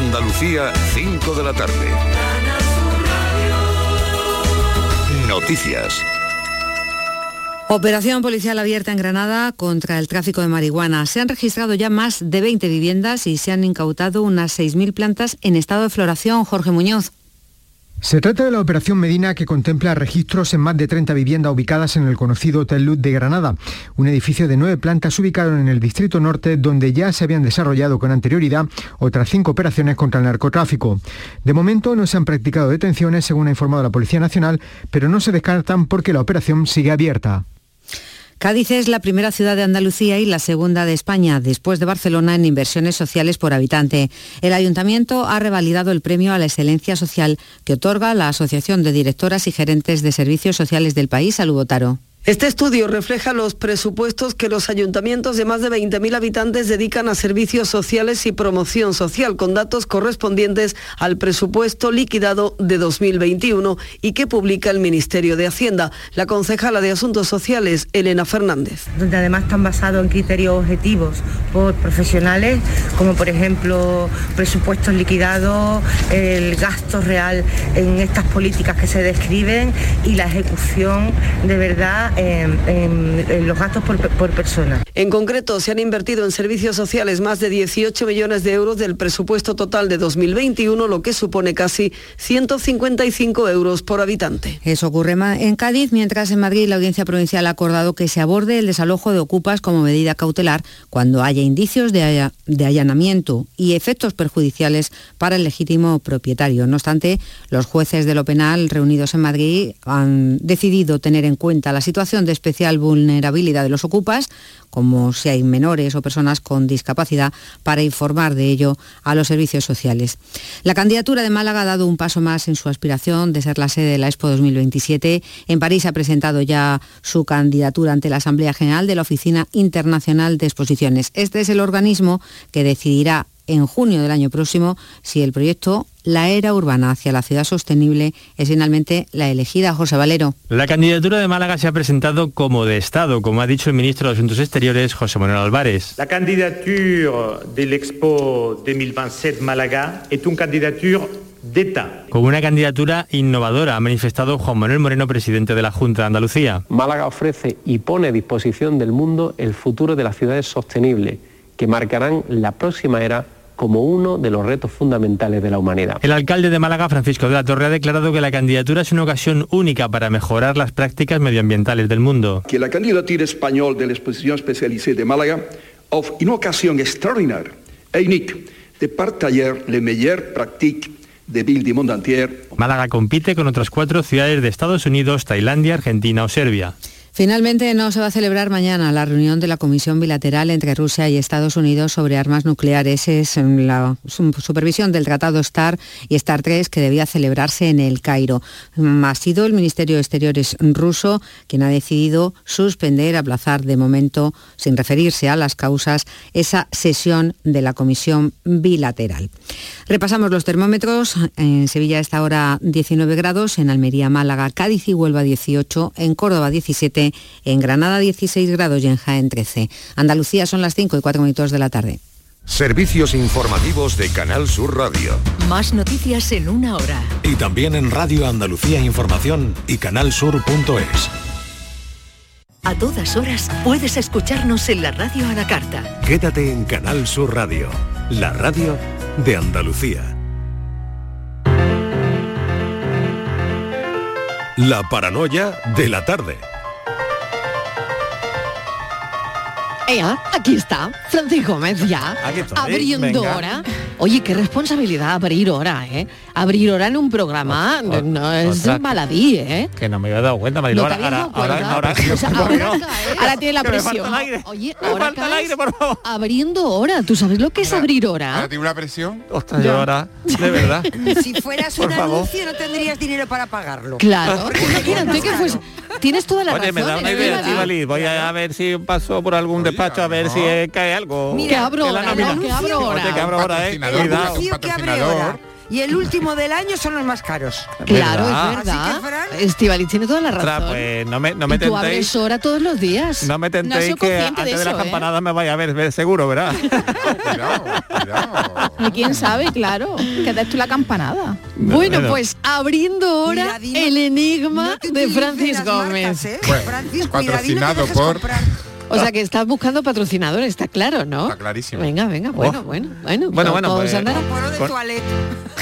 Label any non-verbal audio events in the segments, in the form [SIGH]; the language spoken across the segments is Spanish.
Andalucía, 5 de la tarde. Noticias. Operación policial abierta en Granada contra el tráfico de marihuana. Se han registrado ya más de 20 viviendas y se han incautado unas 6.000 plantas en estado de floración. Jorge Muñoz. Se trata de la operación Medina que contempla registros en más de 30 viviendas ubicadas en el conocido Hotel Luz de Granada, un edificio de nueve plantas ubicado en el Distrito Norte donde ya se habían desarrollado con anterioridad otras cinco operaciones contra el narcotráfico. De momento no se han practicado detenciones, según ha informado la Policía Nacional, pero no se descartan porque la operación sigue abierta. Cádiz es la primera ciudad de Andalucía y la segunda de España, después de Barcelona en inversiones sociales por habitante. El ayuntamiento ha revalidado el premio a la excelencia social que otorga la Asociación de Directoras y Gerentes de Servicios Sociales del país, Alubotaro. Este estudio refleja los presupuestos que los ayuntamientos de más de 20.000 habitantes dedican a servicios sociales y promoción social, con datos correspondientes al presupuesto liquidado de 2021 y que publica el Ministerio de Hacienda. La concejala de Asuntos Sociales, Elena Fernández. Donde además están basados en criterios objetivos por profesionales, como por ejemplo presupuestos liquidados, el gasto real en estas políticas que se describen y la ejecución de verdad en, los gastos por, por, persona. En concreto, se han invertido en servicios sociales más de 18 millones de euros del presupuesto total de 2021, lo que supone casi 155 euros por habitante. Eso ocurre en Cádiz, mientras en Madrid la Audiencia Provincial ha acordado que se aborde el desalojo de ocupas como medida cautelar cuando haya indicios de, de allanamiento y efectos perjudiciales para el legítimo propietario. No obstante, los jueces de lo penal reunidos en Madrid han decidido tener en cuenta la situación de especial vulnerabilidad de los ocupas, como si hay menores o personas con discapacidad, para informar de ello a los servicios sociales. La candidatura de Málaga ha dado un paso más en su aspiración de ser la sede de la Expo 2027. En París ha presentado ya su candidatura ante la Asamblea General de la Oficina Internacional de Exposiciones. Este es el organismo que decidirá en junio del año próximo si el proyecto La Era Urbana hacia la ciudad sostenible es finalmente la elegida. José Valero. La candidatura de Málaga se ha presentado como de Estado, como ha dicho el ministro de Asuntos Exteriores, José Manuel Álvarez. La candidatura del Expo 2027 Málaga es una candidatura d'État. Con una candidatura innovadora, ha manifestado Juan Manuel Moreno, presidente de la Junta de Andalucía. Málaga ofrece y pone a disposición del mundo el futuro de las ciudades sostenibles, que marcarán la próxima era como uno de los retos fundamentales de la humanidad. El alcalde de Málaga, Francisco de la Torre, ha declarado que la candidatura es una ocasión única para mejorar las prácticas medioambientales del mundo. Que la candidatura española de la exposición especializada de Málaga offre una ocasión extraordinaria e única de partager les meilleures pratiques de monde entier. Málaga compite con otras cuatro ciudades de Estados Unidos, Tailandia, Argentina o Serbia. Finalmente no se va a celebrar mañana la reunión de la Comisión Bilateral entre Rusia y Estados Unidos sobre armas nucleares. Es la supervisión del Tratado STAR y STAR 3 que debía celebrarse en el Cairo. Ha sido el Ministerio de Exteriores ruso quien ha decidido suspender, aplazar de momento, sin referirse a las causas, esa sesión de la Comisión Bilateral. Repasamos los termómetros. En Sevilla está ahora 19 grados, en Almería, Málaga, Cádiz y Huelva 18, en Córdoba 17 en Granada 16 grados y en Jaén 13. Andalucía son las 5 y 4 minutos de la tarde. Servicios informativos de Canal Sur Radio. Más noticias en una hora. Y también en Radio Andalucía Información y canalsur.es. A todas horas puedes escucharnos en la radio a la carta. Quédate en Canal Sur Radio, la radio de Andalucía. La paranoia de la tarde. Ea, aquí está, Francisco Gómez ya, abriendo hora. Oye, qué responsabilidad abrir hora, ¿eh? Abrir hora en un programa no es baladí, ¿eh? Que no me había dado cuenta, Marilo. ¿No ahora, ahora, ahora, [LAUGHS] [LAUGHS] ahora, tiene la presión. Oye, ahora falta el aire, por favor. Abriendo hora, ¿tú sabes lo que es abrir hora? Ahora tiene una presión. Ostras, yo ahora, de verdad. [LAUGHS] si fueras un anuncio no tendrías dinero para pagarlo. Claro, imagínate que fuese... Tienes toda la Oye, razón. me da una idea, Estivali. Voy a ver si paso por algún despacho a ver si cae algo. que abro hora, que abro hora. Un patrocinador, un patrocinador y el último del año son los más caros. Claro, ¿Verdad? es verdad. Estivaliz tiene toda la razón. pues no me, no me y tú tentéis. abres hora todos los días. No me tentéis soy que antes de de, la eso, ¿eh? campanada me vaya a ver, seguro, ¿verdad? [LAUGHS] Y quién sabe, claro, que des tú la campanada. Bueno, Bueno. pues abriendo ahora Mira, Dino, el enigma no de Francis Gómez. marcas, ¿eh? Bueno, Francis, patrocinado no por- comprar. O sea que estás buscando patrocinador, está claro, ¿no? Está clarísimo. Venga, venga, bueno, Oh. bueno, bueno. Bueno, bueno, pues. Poro de Con-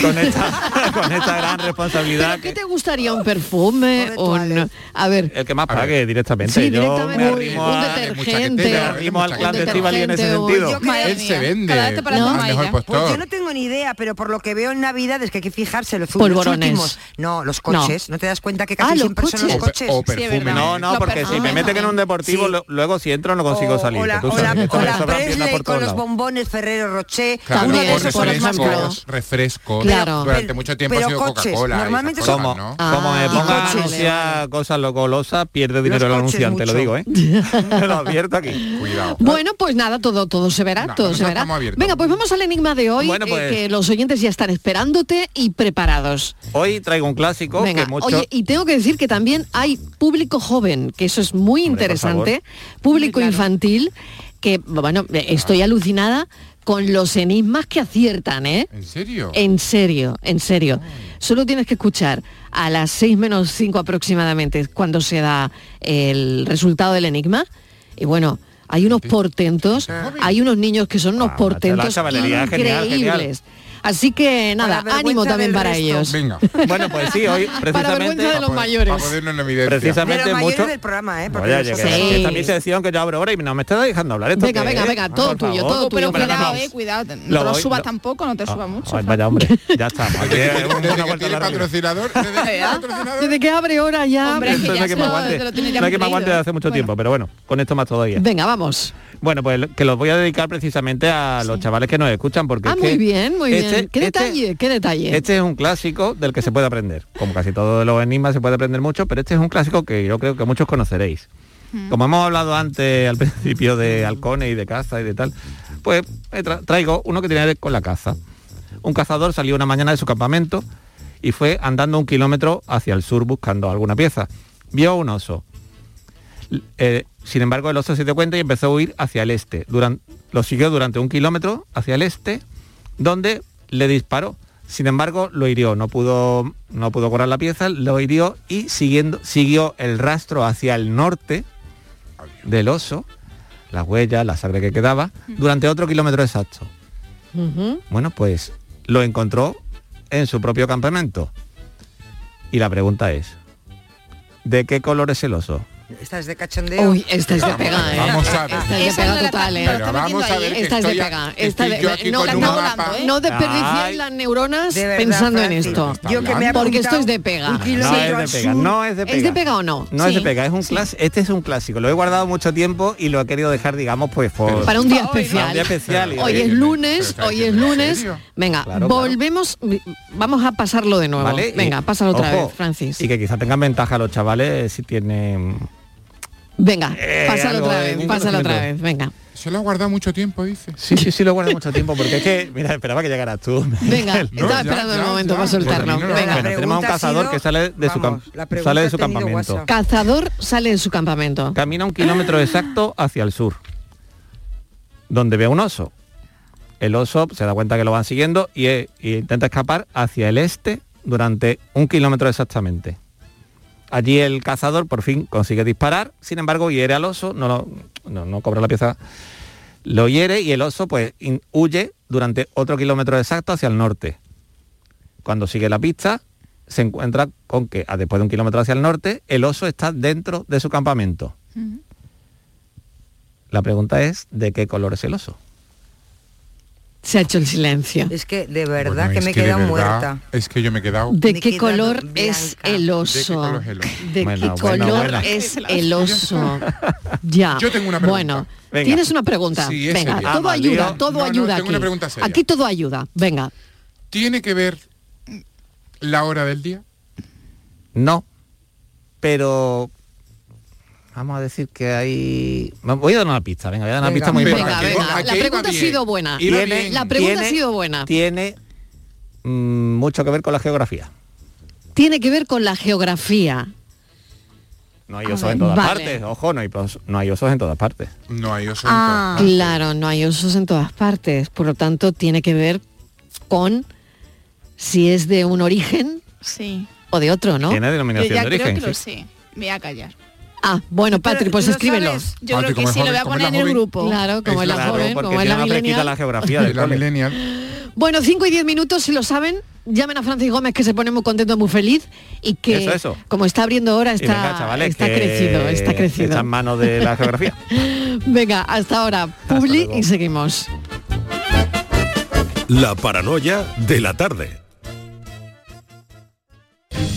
con, esta, [LAUGHS] con esta gran responsabilidad. ¿Pero qué te gustaría? ¿Un perfume? O Un, a ver, El que más A pague directamente. sí, Yo directamente me un, arrimo un a- detergente. me arrimo al Un clan de Estivali en ese sentido. Yo Él se vende cada vez te parece ¿No? mejor. Pues yo no tengo ni idea, pero por lo que veo en Navidad es que hay que fijarse los, los Polvorones. últimos. No, los coches. ¿No, te das cuenta que casi Ah, los siempre son los coches. O, coches? perfume. No, no, porque si me meten en un deportivo, luego si entro no consigo O- salir. O, la, o o Presley por con los bombones Ferrero Rocher. Claro, También, uno de esos, por ejemplo. refrescos, refrescos. Claro. Durante mucho tiempo pero ha sido Coca-Cola. normalmente cosas, Como, ¿no? Ah, como me y ponga a anunciar cosas locosas, pierde dinero el anunciante, lo digo, ¿eh? [LAUGHS] Lo advierto aquí. Cuidado. Bueno, pues nada, todo, todo se verá, No, todo se verá. Venga, pues vamos al enigma de hoy, Bueno, eh, pues- que los oyentes ya están esperándote y preparados. Hoy traigo un clásico Venga, que mucho... oye, y tengo que decir que también hay público joven, que eso es muy Hombre, interesante, público infantil, que, bueno, estoy alucinada con los enigmas que aciertan, ¿eh? ¿En serio? En serio, en serio. Solo tienes que escuchar a las 6 menos 5 aproximadamente cuando se da el resultado del enigma. Y bueno, hay unos portentos, hay unos niños que son unos Ah, portentos genial, increíbles. genial. Así que nada, ánimo también para resto. ellos. Venga. [LAUGHS] Bueno, pues sí, hoy Para precisamente... vergüenza de los Para mayores. en evidencia. De Precisamente los mayores mucho... del programa, ¿eh? Porque Oye, que- Sí. esta es mi sección que yo abro ahora y no me está dejando hablar. ¿Esto Venga, venga, es? venga, Ah, todo por tuyo, todo Pero tuyo, cuidado, Fran. eh, cuidado, no Lo te lo voy- subas tampoco, no te subas mucho. Fran. vaya hombre, ya estamos. Aquí Desde patrocinador, desde que tiene patrocinador. Desde que abre hora ya. Hombre, que ya No hay que me aguante desde hace mucho tiempo, pero bueno, con esto más todavía. Venga, vamos. Bueno, pues que los voy a dedicar precisamente a los chavales que nos escuchan porque Ah, es muy que bien, muy este- bien. ¿Qué este- detalle? ¿Qué detalle? Este es un clásico del que se puede aprender. Como casi todos los enigmas se puede aprender mucho, pero este es un clásico que yo creo que muchos conoceréis. Como hemos hablado antes [LAUGHS] al principio de halcones y de caza y de tal, pues tra- traigo uno que tiene que ver con la caza. Un cazador salió una mañana de su campamento y fue andando un kilómetro hacia el sur buscando alguna pieza. Vio un oso. Eh, sin embargo, el oso se dio cuenta y empezó a huir hacia el este. Duran- lo siguió durante un kilómetro hacia el este, donde le disparó. Sin embargo, lo hirió, no pudo, no pudo cobrar la pieza, lo hirió y siguiendo, siguió el rastro hacia el norte del oso, las huellas, la sangre que quedaba, durante otro kilómetro exacto. Ujú. Bueno, pues lo encontró en su propio campamento. Y la pregunta es, ¿de qué color es el oso? Esta es de cachondeo. Uy, esta es de pega, ¿eh? Vamos a ver. Esta es de pega total, ¿eh? Pero está vamos a ahí, ver ¿eh? que Esta es de pega. Esta de- yo no, con la- un no. ¿eh? desperdiciéis Ay. las neuronas De verdad, pensando en esto. Yo que me Porque esto es de pega. No es de pega, no es de pega. ¿Es de pega o no? No es de pega, es un Sí. clas- este es un clásico. Lo he guardado mucho tiempo y lo he querido dejar, digamos, pues por... Para un día Para hoy, ¿no? especial. Para un día especial, y- Hoy es lunes, hoy es diciendo, ¿en lunes. Venga, volvemos, vamos a pasarlo de nuevo. Venga, pásalo otra vez, Francis. Y que quizá tengan ventaja los chavales si tienen... Venga, Eh, pásalo otra vez, un pásalo otra vez, venga. Se lo ha guardado mucho tiempo, dice. Sí, sí, sí, lo guardo mucho tiempo porque es que, mira, esperaba que llegaras tú. Venga, No, estaba ya, esperando el momento ya. para soltarlo. Venga. Bueno, tenemos un pregunta ha cazador sido- que sale de su, vamos, sale de su campamento. WhatsApp. Cazador sale de su campamento. Camina un kilómetro exacto hacia el sur, donde ve un oso. El oso se da cuenta que lo van siguiendo y, e- y intenta escapar hacia el este durante un kilómetro exactamente. Allí el cazador por fin consigue disparar, sin embargo hiere al oso, no, lo- no, no cobra la pieza, lo hiere y el oso pues in- huye durante otro kilómetro exacto hacia el norte. Cuando sigue la pista, se encuentra con que a después de un kilómetro hacia el norte, el oso está dentro de su campamento. La pregunta es, ¿de qué color es el oso? Se ha hecho el silencio. Es que de verdad Bueno, que me he quedado verdad, muerta. Es que yo me he quedado... ¿De qué quedado color blanca. es el oso? color es el oso? ¿De Bueno, qué bueno, color es el oso? Ya. Yo tengo una pregunta. Bueno, Venga. tienes una pregunta. Sí, es Venga, seria. todo Ah, ayuda, todo No, no, ayuda tengo una pregunta seria. Aquí todo ayuda. Venga. ¿Tiene que ver la hora del día? No, pero vamos a decir que hay... Voy a dar una pista, venga, voy a dar una Venga. pista muy Venga, importante. venga. La pregunta ha sido buena. Tiene-. La pregunta tiene- ha sido buena. Tiene mm, mucho que ver con la geografía. Tiene que ver con la geografía. No hay osos en todas partes, ojo, no hay, no hay osos en todas partes. No hay osos ah, Claro, no hay osos en todas partes. Por lo tanto, tiene que ver con si es de un origen sí. o de otro, ¿no? Tiene denominación Yo ya de origen. Creo que lo sé. Me voy a callar. Ah, bueno, Patrick, pues escríbelo. Yo creo que sí, lo voy a poner en el grupo. Claro, como es la joven, como es la millennial. la geografía de la millennial. Bueno, 5 y 10 minutos, si lo saben, llamen a Francis Gómez que se pone muy contento, muy feliz y que como está abriendo ahora está, está crecido, está crecido. en manos de la geografía. [LAUGHS] venga, hasta ahora, Publi y seguimos. La paranoia de la tarde.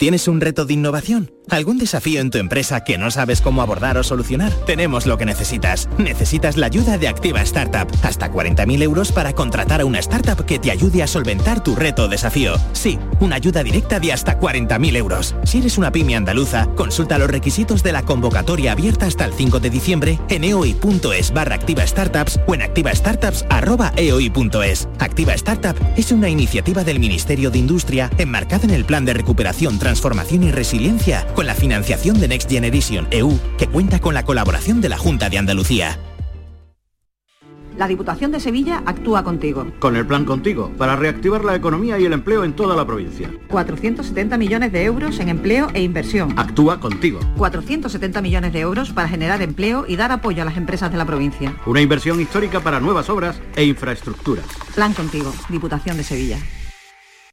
¿Tienes un reto de innovación? ¿Algún desafío en tu empresa que no sabes cómo abordar o solucionar? Tenemos lo que necesitas. Necesitas la ayuda de Activa Startup. Hasta 40.000 euros para contratar a una startup que te ayude a solventar tu reto o desafío. Sí, una ayuda directa de hasta 40.000 euros. Si eres una pyme andaluza, consulta los requisitos de la convocatoria abierta hasta el 5 de diciembre en eoi.es barra activa startups o en activastartups.eoi.es. Activa Startup es una iniciativa del Ministerio de Industria enmarcada en el Plan de Recuperación transformación y resiliencia con la financiación de Next Generation EU, que cuenta con la colaboración de la Junta de Andalucía. La Diputación de Sevilla actúa contigo. Con el plan contigo, para reactivar la economía y el empleo en toda la provincia. 470 millones de euros en empleo e inversión. Actúa contigo. 470 millones de euros para generar empleo y dar apoyo a las empresas de la provincia. Una inversión histórica para nuevas obras e infraestructuras. Plan contigo, Diputación de Sevilla.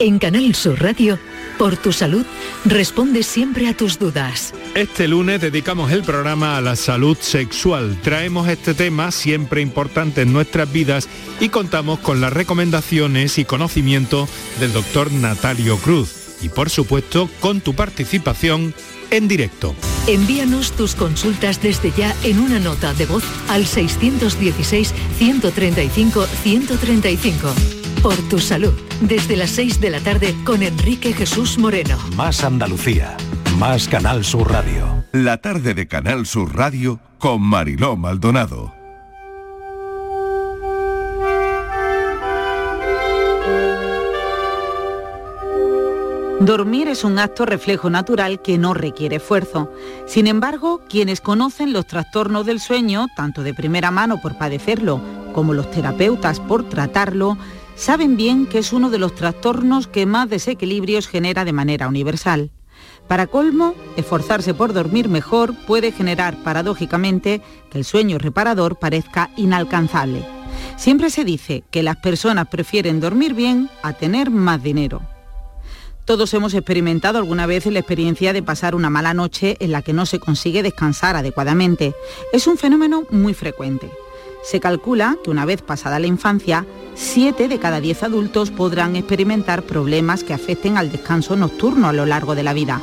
En Canal Sur Radio, por tu salud, responde siempre a tus dudas. Este lunes dedicamos el programa a la salud sexual. Traemos este tema siempre importante en nuestras vidas y contamos con las recomendaciones y conocimiento del doctor Natalio Cruz. Y por supuesto, con tu participación en directo. Envíanos tus consultas desde ya en una nota de voz al 616 135 135 por tu salud. Desde las 6 de la tarde con Enrique Jesús Moreno. Más Andalucía. Más Canal Sur Radio. La tarde de Canal Sur Radio con Mariló Maldonado. Dormir es un acto reflejo natural que no requiere esfuerzo. Sin embargo, quienes conocen los trastornos del sueño, tanto de primera mano por padecerlo como los terapeutas por tratarlo, saben bien que es uno de los trastornos que más desequilibrios genera de manera universal. Para colmo, esforzarse por dormir mejor puede generar paradójicamente que el sueño reparador parezca inalcanzable. Siempre se dice que las personas prefieren dormir bien a tener más dinero. Todos hemos experimentado alguna vez la experiencia de pasar una mala noche en la que no se consigue descansar adecuadamente. Es un fenómeno muy frecuente. Se calcula que una vez pasada la infancia, 7 de cada 10 adultos podrán experimentar problemas que afecten al descanso nocturno a lo largo de la vida.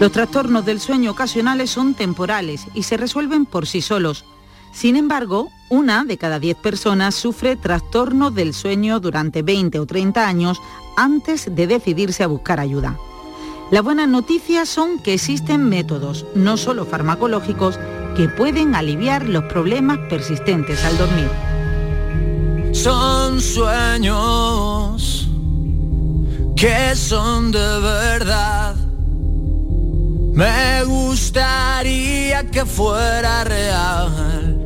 Los trastornos del sueño ocasionales son temporales y se resuelven por sí solos. Sin embargo, una de cada 10 personas sufre trastorno del sueño durante 20 o 30 años antes de decidirse a buscar ayuda. Las buenas noticias son que existen métodos, no solo farmacológicos, que pueden aliviar los problemas persistentes al dormir. Son sueños que son de verdad. Me gustaría que fuera real.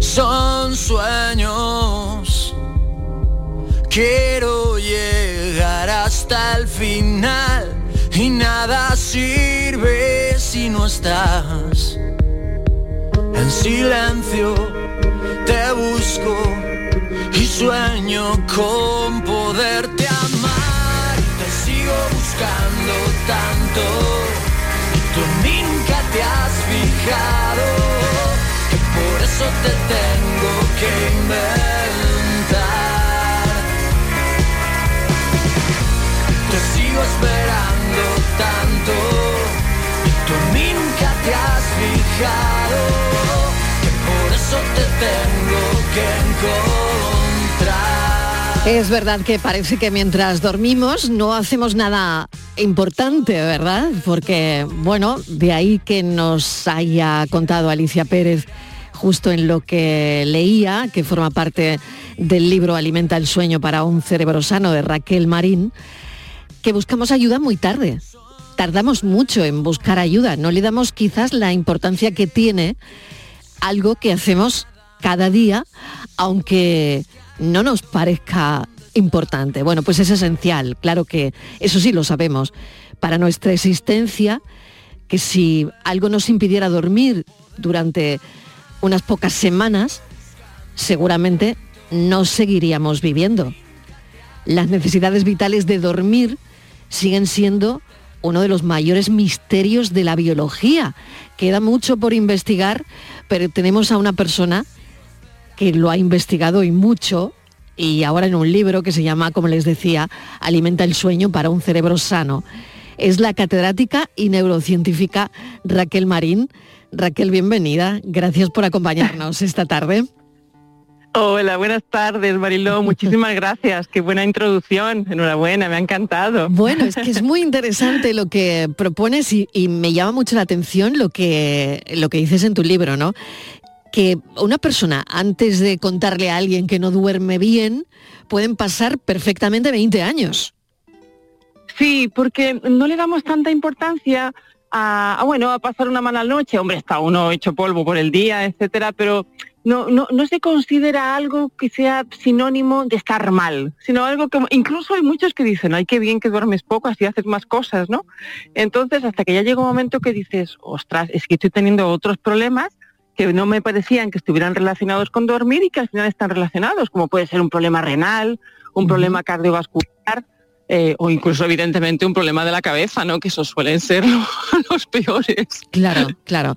Son sueños. Quiero llegar hasta el final y nada sirve si no estás. En silencio te busco y sueño con poderte amar. Te sigo buscando tanto y tú nunca te has fijado que por eso te tengo que inventar. Te sigo esperando tanto tú nunca te has fijado que por eso te tengo que encontrar. Es verdad que parece que mientras dormimos no hacemos nada importante, ¿verdad? Porque, bueno, de ahí que nos haya contado Alicia Pérez justo en lo que leía, que forma parte del libro Alimenta el sueño para un cerebro sano de Raquel Marín, que buscamos ayuda muy tarde. Tardamos mucho en buscar ayuda, no le damos quizás la importancia que tiene algo que hacemos cada día, aunque no nos parezca importante. Bueno, pues es esencial, claro que eso sí lo sabemos, para nuestra existencia, que si algo nos impidiera dormir durante unas pocas semanas, seguramente no seguiríamos viviendo. Las necesidades vitales de dormir siguen siendo uno de los mayores misterios de la biología. Queda mucho por investigar, pero tenemos a una persona que lo ha investigado y mucho, y ahora en un libro que se llama, como les decía, Alimenta el sueño para un cerebro sano. Es la catedrática y neurocientífica Raquel Marín. Raquel, bienvenida. Gracias por acompañarnos esta tarde. Hola, buenas tardes, Mariló. [LAUGHS] Muchísimas gracias. Qué buena introducción. Enhorabuena, me ha encantado. Bueno, es que es muy [LAUGHS] interesante lo que propones y, y me llama mucho la atención lo que, lo que dices en tu libro, ¿no? Que una persona, antes de contarle a alguien que no duerme bien, pueden pasar perfectamente 20 años. Sí, porque no le damos tanta importancia a, a, bueno, a pasar una mala noche. Hombre, está uno hecho polvo por el día, etcétera, pero no, no, no se considera algo que sea sinónimo de estar mal, sino algo que incluso hay muchos que dicen, ay, qué bien que duermes poco, así haces más cosas, ¿no? Entonces, hasta que ya llega un momento que dices, ostras, es que estoy teniendo otros problemas que no me parecían que estuvieran relacionados con dormir y que al final están relacionados, como puede ser un problema renal, un problema cardiovascular, eh, o incluso evidentemente un problema de la cabeza, ¿no? Que esos suelen ser [LAUGHS] los peores. Claro, [LAUGHS] claro.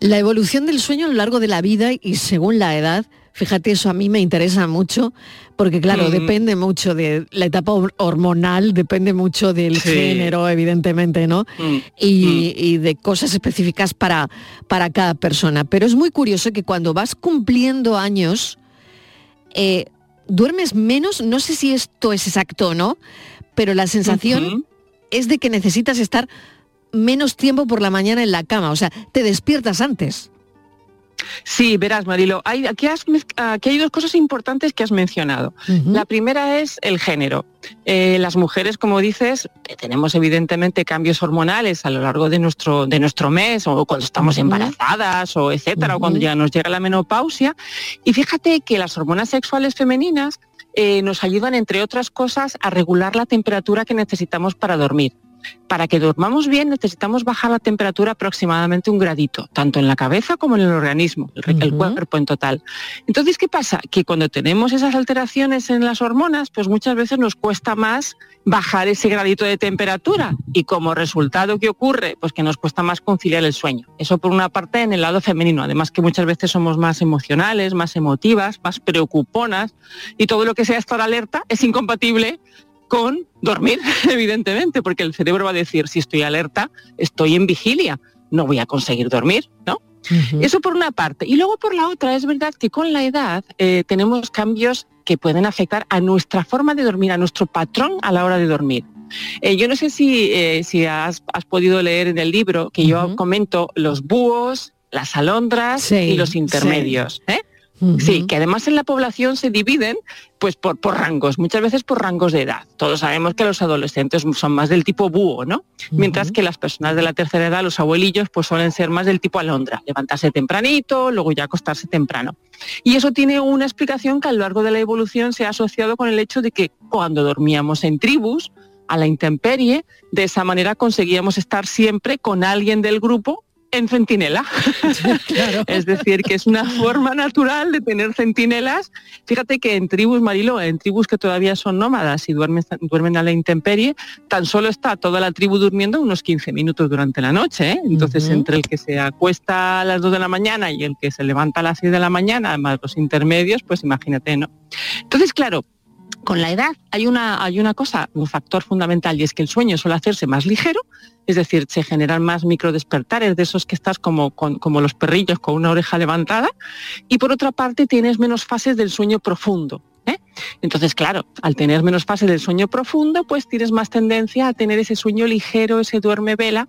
La evolución del sueño a lo largo de la vida y según la edad, fíjate, eso a mí me interesa mucho, porque claro, mm. depende mucho de la etapa hormonal, depende mucho del sí. género, evidentemente, ¿no? Mm. Y, mm. y, de cosas específicas para, para cada persona. Pero es muy curioso que cuando vas cumpliendo años, eh, duermes menos, no sé si esto es exacto o no, pero la sensación uh -huh. es de que necesitas estar menos tiempo por la mañana en la cama, o sea, te despiertas antes. Sí, verás, Marilo, hay, aquí, has, aquí, hay dos cosas importantes que has mencionado. Uh -huh. La primera es el género. Eh, las mujeres, como dices, tenemos evidentemente cambios hormonales a lo largo de nuestro, de nuestro mes, o cuando estamos embarazadas, o etcétera, uh -huh. o cuando ya nos llega la menopausia. Y fíjate que las hormonas sexuales femeninas eh, nos ayudan, entre otras cosas, a regular la temperatura que necesitamos para dormir. Para que dormamos bien necesitamos bajar la temperatura aproximadamente un gradito, tanto en la cabeza como en el organismo, el, uh -huh. el, cuerpo en total. Entonces, ¿qué pasa? Que cuando tenemos esas alteraciones en las hormonas, pues muchas veces nos cuesta más bajar ese gradito de temperatura y como resultado, ¿qué ocurre? Pues que nos cuesta más conciliar el sueño. Eso por una parte en el lado femenino, además que muchas veces somos más emocionales, más emotivas, más preocuponas y todo lo que sea estar alerta es incompatible con dormir, [LAUGHS] evidentemente, porque el cerebro va a decir, si estoy alerta, estoy en vigilia. no voy a conseguir dormir, ¿no? Eso por una parte. Y luego por la otra, es verdad que con la edad eh, tenemos cambios que pueden afectar a nuestra forma de dormir, a nuestro patrón a la hora de dormir. Eh, yo no sé si, eh, si has, podido leer en el libro que yo comento los búhos, las alondras y los intermedios. Sí, que además en la población se dividen pues por, por, rangos, muchas veces por rangos de edad. Todos sabemos que los adolescentes son más del tipo búho, ¿no? Mientras que las personas de la tercera edad, los abuelillos, pues suelen ser más del tipo alondra, levantarse tempranito, luego ya acostarse temprano. Y eso tiene una explicación que a lo largo de la evolución se ha asociado con el hecho de que cuando dormíamos en tribus, a la intemperie, de esa manera conseguíamos estar siempre con alguien del grupo en centinela. [LAUGHS] es decir, que es una forma natural de tener centinelas. Fíjate que en tribus, Marilo, en tribus que todavía son nómadas y duermen, duermen a la intemperie, tan solo está toda la tribu durmiendo unos 15 minutos durante la noche. ¿eh? Entonces, entre el que se acuesta a las 2 de la mañana y el que se levanta a las 6 de la mañana, además los intermedios, pues imagínate, ¿no? Entonces, claro, con la edad hay una, hay una cosa, un factor fundamental, y es que el sueño suele hacerse más ligero, es decir, se generan más microdespertares, de esos que estás como, como los perrillos con una oreja levantada, y por otra parte tienes menos fases del sueño profundo. ¿eh? Entonces, claro, al tener menos fases del sueño profundo, pues tienes más tendencia a tener ese sueño ligero, ese duerme vela,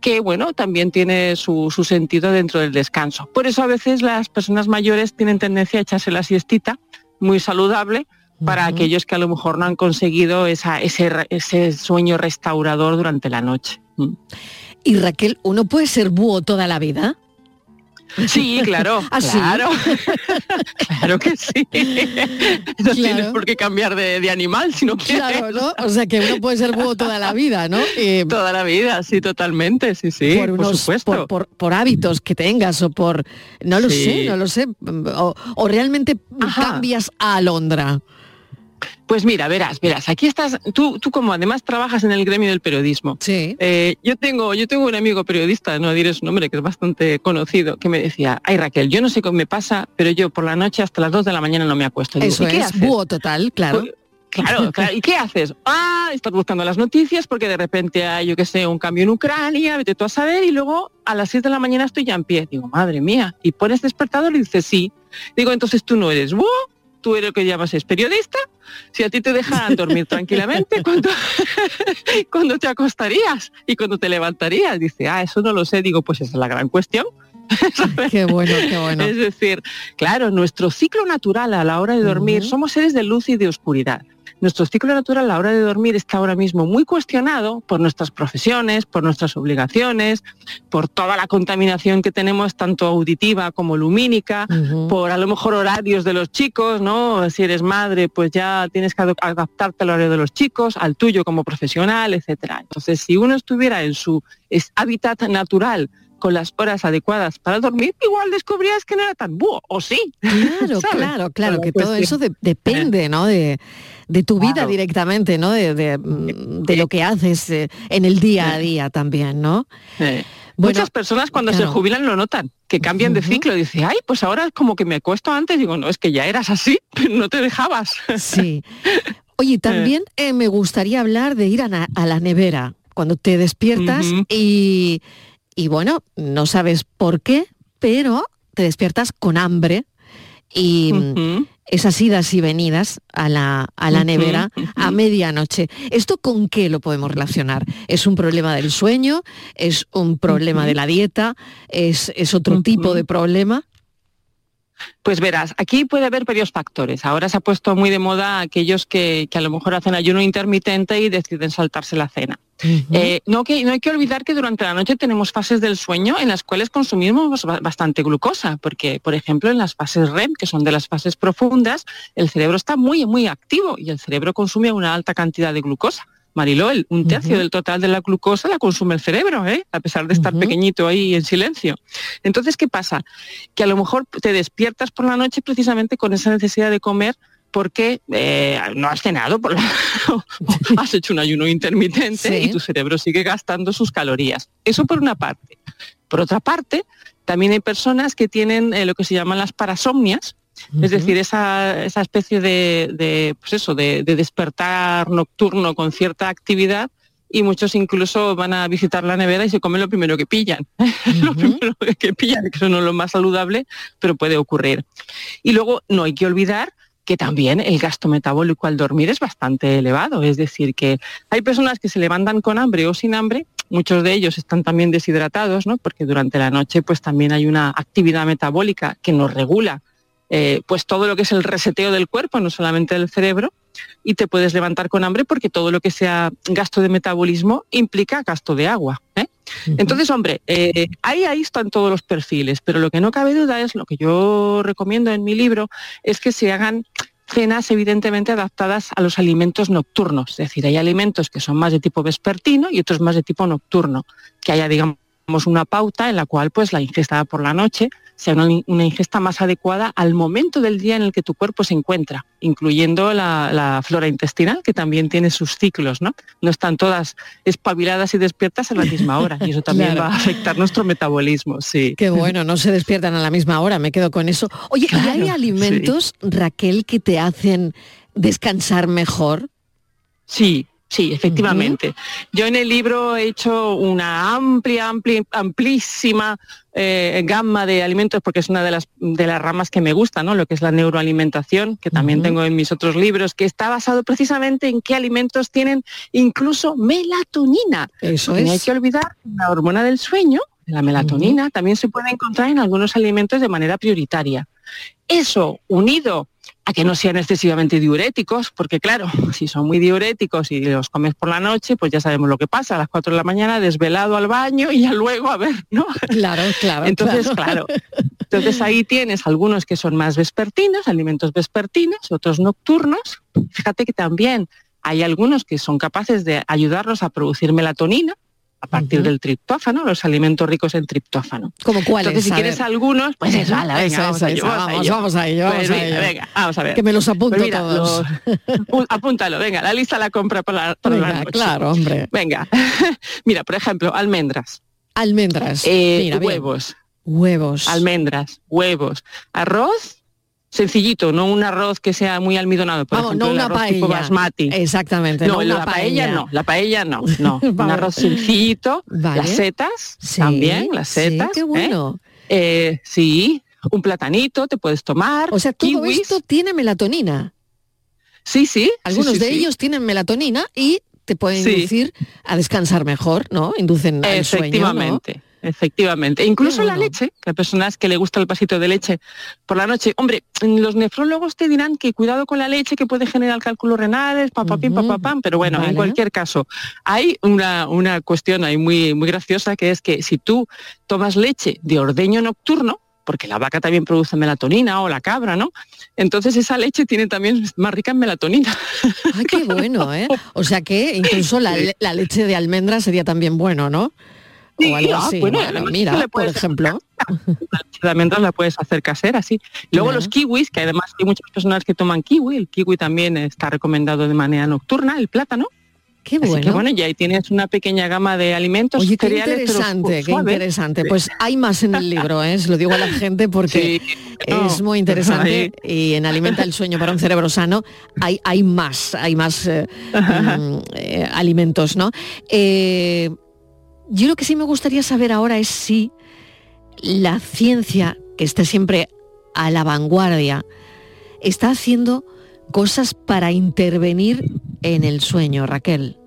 que bueno, también tiene su, su sentido dentro del descanso. Por eso a veces las personas mayores tienen tendencia a echarse la siestita, muy saludable, para aquellos que a lo mejor no han conseguido esa, ese, ese sueño restaurador durante la noche. Mm. Y Raquel, ¿uno puede ser búho toda la vida? Sí, claro, [LAUGHS] ¿Ah, claro, [LAUGHS] claro que sí. No tienes por qué cambiar de, animal si no quieres. Claro, ¿no? O sea que uno puede ser búho toda la vida, ¿no? Eh, toda la vida, sí, totalmente, sí, sí, por, supuesto. Por, hábitos que tengas o por, no lo sé, no lo sé, o, realmente cambias a alondra. Pues mira, verás, verás, aquí estás, tú, tú como además trabajas en el gremio del periodismo. Sí. Eh, yo tengo, yo tengo un amigo periodista, no diré su nombre, que es bastante conocido, que me decía, ay Raquel, yo no sé cómo me pasa, pero yo por la noche hasta las 2 de la mañana no me acuesto. Eso es, búho total, claro. Pues, claro, claro, ¿y qué haces? [LAUGHS] Ah, estás buscando las noticias porque de repente hay, yo qué sé, un cambio en Ucrania, vete tú a saber, y luego a las 6 de la mañana estoy ya en pie. Digo, madre mía, y pones despertador y dices sí. Digo, entonces tú no eres búho, tú eres lo que llamas es periodista, si a ti te dejaran dormir tranquilamente, [LAUGHS] ¿cuándo, te acostarías y cuando te levantarías? Dice, ah, eso no lo sé, digo, pues esa es la gran cuestión. [LAUGHS] qué bueno, qué bueno. Es decir, claro, nuestro ciclo natural a la hora de dormir, somos seres de luz y de oscuridad nuestro ciclo natural a la hora de dormir está ahora mismo muy cuestionado por nuestras profesiones, por nuestras obligaciones, por toda la contaminación que tenemos, tanto auditiva como lumínica, por a lo mejor horarios de los chicos, ¿no? Si eres madre, pues ya tienes que adaptarte al horario de los chicos, al tuyo como profesional, etcétera. Entonces, si uno estuviera en su hábitat natural, con las horas adecuadas para dormir, igual descubrías que no era tan búho, o sí. Claro, [LAUGHS] claro, claro, que todo eso depende, ¿no? De, tu vida directamente, ¿no? De, lo que haces eh, en el día a día también, ¿no? Muchas personas cuando se jubilan lo notan, que cambian de ciclo. Dice, ay, pues ahora como que me acuesto antes. Digo, no, es que ya eras así, [LAUGHS] pero no te dejabas. Sí. Oye, [LAUGHS] también eh, me gustaría hablar de ir a, la nevera cuando te despiertas y y bueno, no sabes por qué, pero te despiertas con hambre y esas idas y venidas a la, a la nevera a medianoche. ¿Esto con qué lo podemos relacionar? ¿Es un problema del sueño? ¿Es un problema de la dieta? ¿Es, es otro tipo de problema? Pues verás, aquí puede haber varios factores. Ahora se ha puesto muy de moda aquellos que, que a lo mejor hacen ayuno intermitente y deciden saltarse la cena. Eh, no, que, no hay que olvidar que durante la noche tenemos fases del sueño en las cuales consumimos bastante glucosa, porque, por ejemplo, en las fases REM, que son de las fases profundas, el cerebro está muy, muy activo y el cerebro consume una alta cantidad de glucosa. Mariló, un tercio del total de la glucosa la consume el cerebro, ¿eh? a pesar de estar pequeñito ahí en silencio. Entonces, ¿qué pasa? Que a lo mejor te despiertas por la noche precisamente con esa necesidad de comer porque eh, no has cenado, por [LAUGHS] [LAUGHS] has hecho un ayuno intermitente y tu cerebro sigue gastando sus calorías. Eso por una parte. Por otra parte, también hay personas que tienen eh, lo que se llaman las parasomnias, es decir, esa, especie de, pues eso, de, despertar nocturno con cierta actividad y muchos incluso van a visitar la nevera y se comen lo primero que pillan. [LAUGHS] lo primero que pillan, que eso no es lo más saludable, pero puede ocurrir. Y luego no hay que olvidar que también el gasto metabólico al dormir es bastante elevado. Es decir, que hay personas que se levantan con hambre o sin hambre, muchos de ellos están también deshidratados, ¿no? porque durante la noche pues también hay una actividad metabólica que nos regula eh, pues todo lo que es el reseteo del cuerpo, no solamente del cerebro, y te puedes levantar con hambre porque todo lo que sea gasto de metabolismo implica gasto de agua. ¿eh? Entonces, hombre, eh, ahí, ahí están todos los perfiles, pero lo que no cabe duda es, lo que yo recomiendo en mi libro, es que se hagan cenas evidentemente adaptadas a los alimentos nocturnos. Es decir, hay alimentos que son más de tipo vespertino y otros más de tipo nocturno. Que haya, digamos, una pauta en la cual pues la ingesta por la noche sea una, ingesta más adecuada al momento del día en el que tu cuerpo se encuentra, incluyendo la, flora intestinal, que también tiene sus ciclos, ¿no? No están todas espabiladas y despiertas a la misma hora, y eso también va a afectar nuestro metabolismo, sí. Qué bueno, no se despiertan a la misma hora, me quedo con eso. Oye, ¿hay alimentos, Raquel, que te hacen descansar mejor? Sí, Sí, efectivamente. Yo en el libro he hecho una amplia, amplia amplísima eh, gama de alimentos porque es una de las, de las ramas que me gusta, ¿no? Lo que es la neuroalimentación, que también tengo en mis otros libros, que está basado precisamente en qué alimentos tienen incluso melatonina. Eso es. No hay que olvidar la hormona del sueño, la melatonina, también se puede encontrar en algunos alimentos de manera prioritaria. Eso unido a que no sean excesivamente diuréticos, porque claro, si son muy diuréticos y los comes por la noche, pues ya sabemos lo que pasa, a las 4 de la mañana desvelado al baño y ya luego a ver, ¿no? Claro, claro. Entonces, claro. [LAUGHS] Entonces ahí tienes algunos que son más vespertinos, alimentos vespertinos, otros nocturnos. Fíjate que también hay algunos que son capaces de ayudarnos a producir melatonina, a partir del triptófano, los alimentos ricos en triptófano. ¿Como cuáles? Entonces, si quieres algunos, pues eso, venga, vamos, a ello, vamos, vamos, a ello, vamos, a ello. Venga, vamos a ver. Que me los apunto pues mira, todos. Los, [LAUGHS] apúntalo, venga, la lista la compra para, la, para venga, la noche. Claro, hombre. Venga, [LAUGHS] mira, por ejemplo, almendras. Almendras. Eh, mira, huevos. Bien. Huevos. Almendras, huevos. Arroz, sencillito, no un arroz que sea muy almidonado, por Vamos, ejemplo, no el una arroz paella. tipo basmati. Exactamente, No, no una la paella. no, la paella no, no. [LAUGHS] un arroz sencillito, Vale. las setas Sí, también, las sí, setas. qué ¿eh? bueno. Eh, sí, un platanito te puedes tomar. O sea, todo kiwis. esto tiene melatonina. Sí, sí. Algunos sí, de ellos tienen melatonina y te pueden inducir a descansar mejor, ¿no? Inducen al sueño, ¿no? Efectivamente. E incluso la leche, que hay personas que le gusta el vasito de leche por la noche. Hombre, los nefrólogos te dirán que cuidado con la leche que puede generar cálculos renales, papapim, Ujú. papapam, pero bueno, Vale. en cualquier caso, hay una, una cuestión ahí muy, muy graciosa que es que si tú tomas leche de ordeño nocturno, porque la vaca también produce melatonina o la cabra, ¿no? Entonces esa leche tiene también más rica en melatonina. Ay, qué bueno, ¿eh? O sea que incluso la [LAUGHS] leche de almendra sería también bueno, ¿no? Sí, o algo ah, así. bueno, Bueno, mira, por ejemplo. almendras la puedes hacer casera, sí. Luego Ya. los kiwis, que además hay muchas personas que toman kiwi, el kiwi también está recomendado de manera nocturna, el plátano. Qué Así bueno. que bueno, y ahí tienes una pequeña gama de alimentos, Oye, qué cereales, interesante, qué interesante. Pues hay más en el libro, ¿eh? Se lo digo a la gente porque no, es muy interesante y en Alimenta el Sueño para un Cerebro Sano hay, hay más, hay más eh, mm, eh, alimentos, ¿no? Eh, yo lo que sí me gustaría saber ahora es si la ciencia, que está siempre a la vanguardia, está haciendo cosas para intervenir en el sueño, Raquel.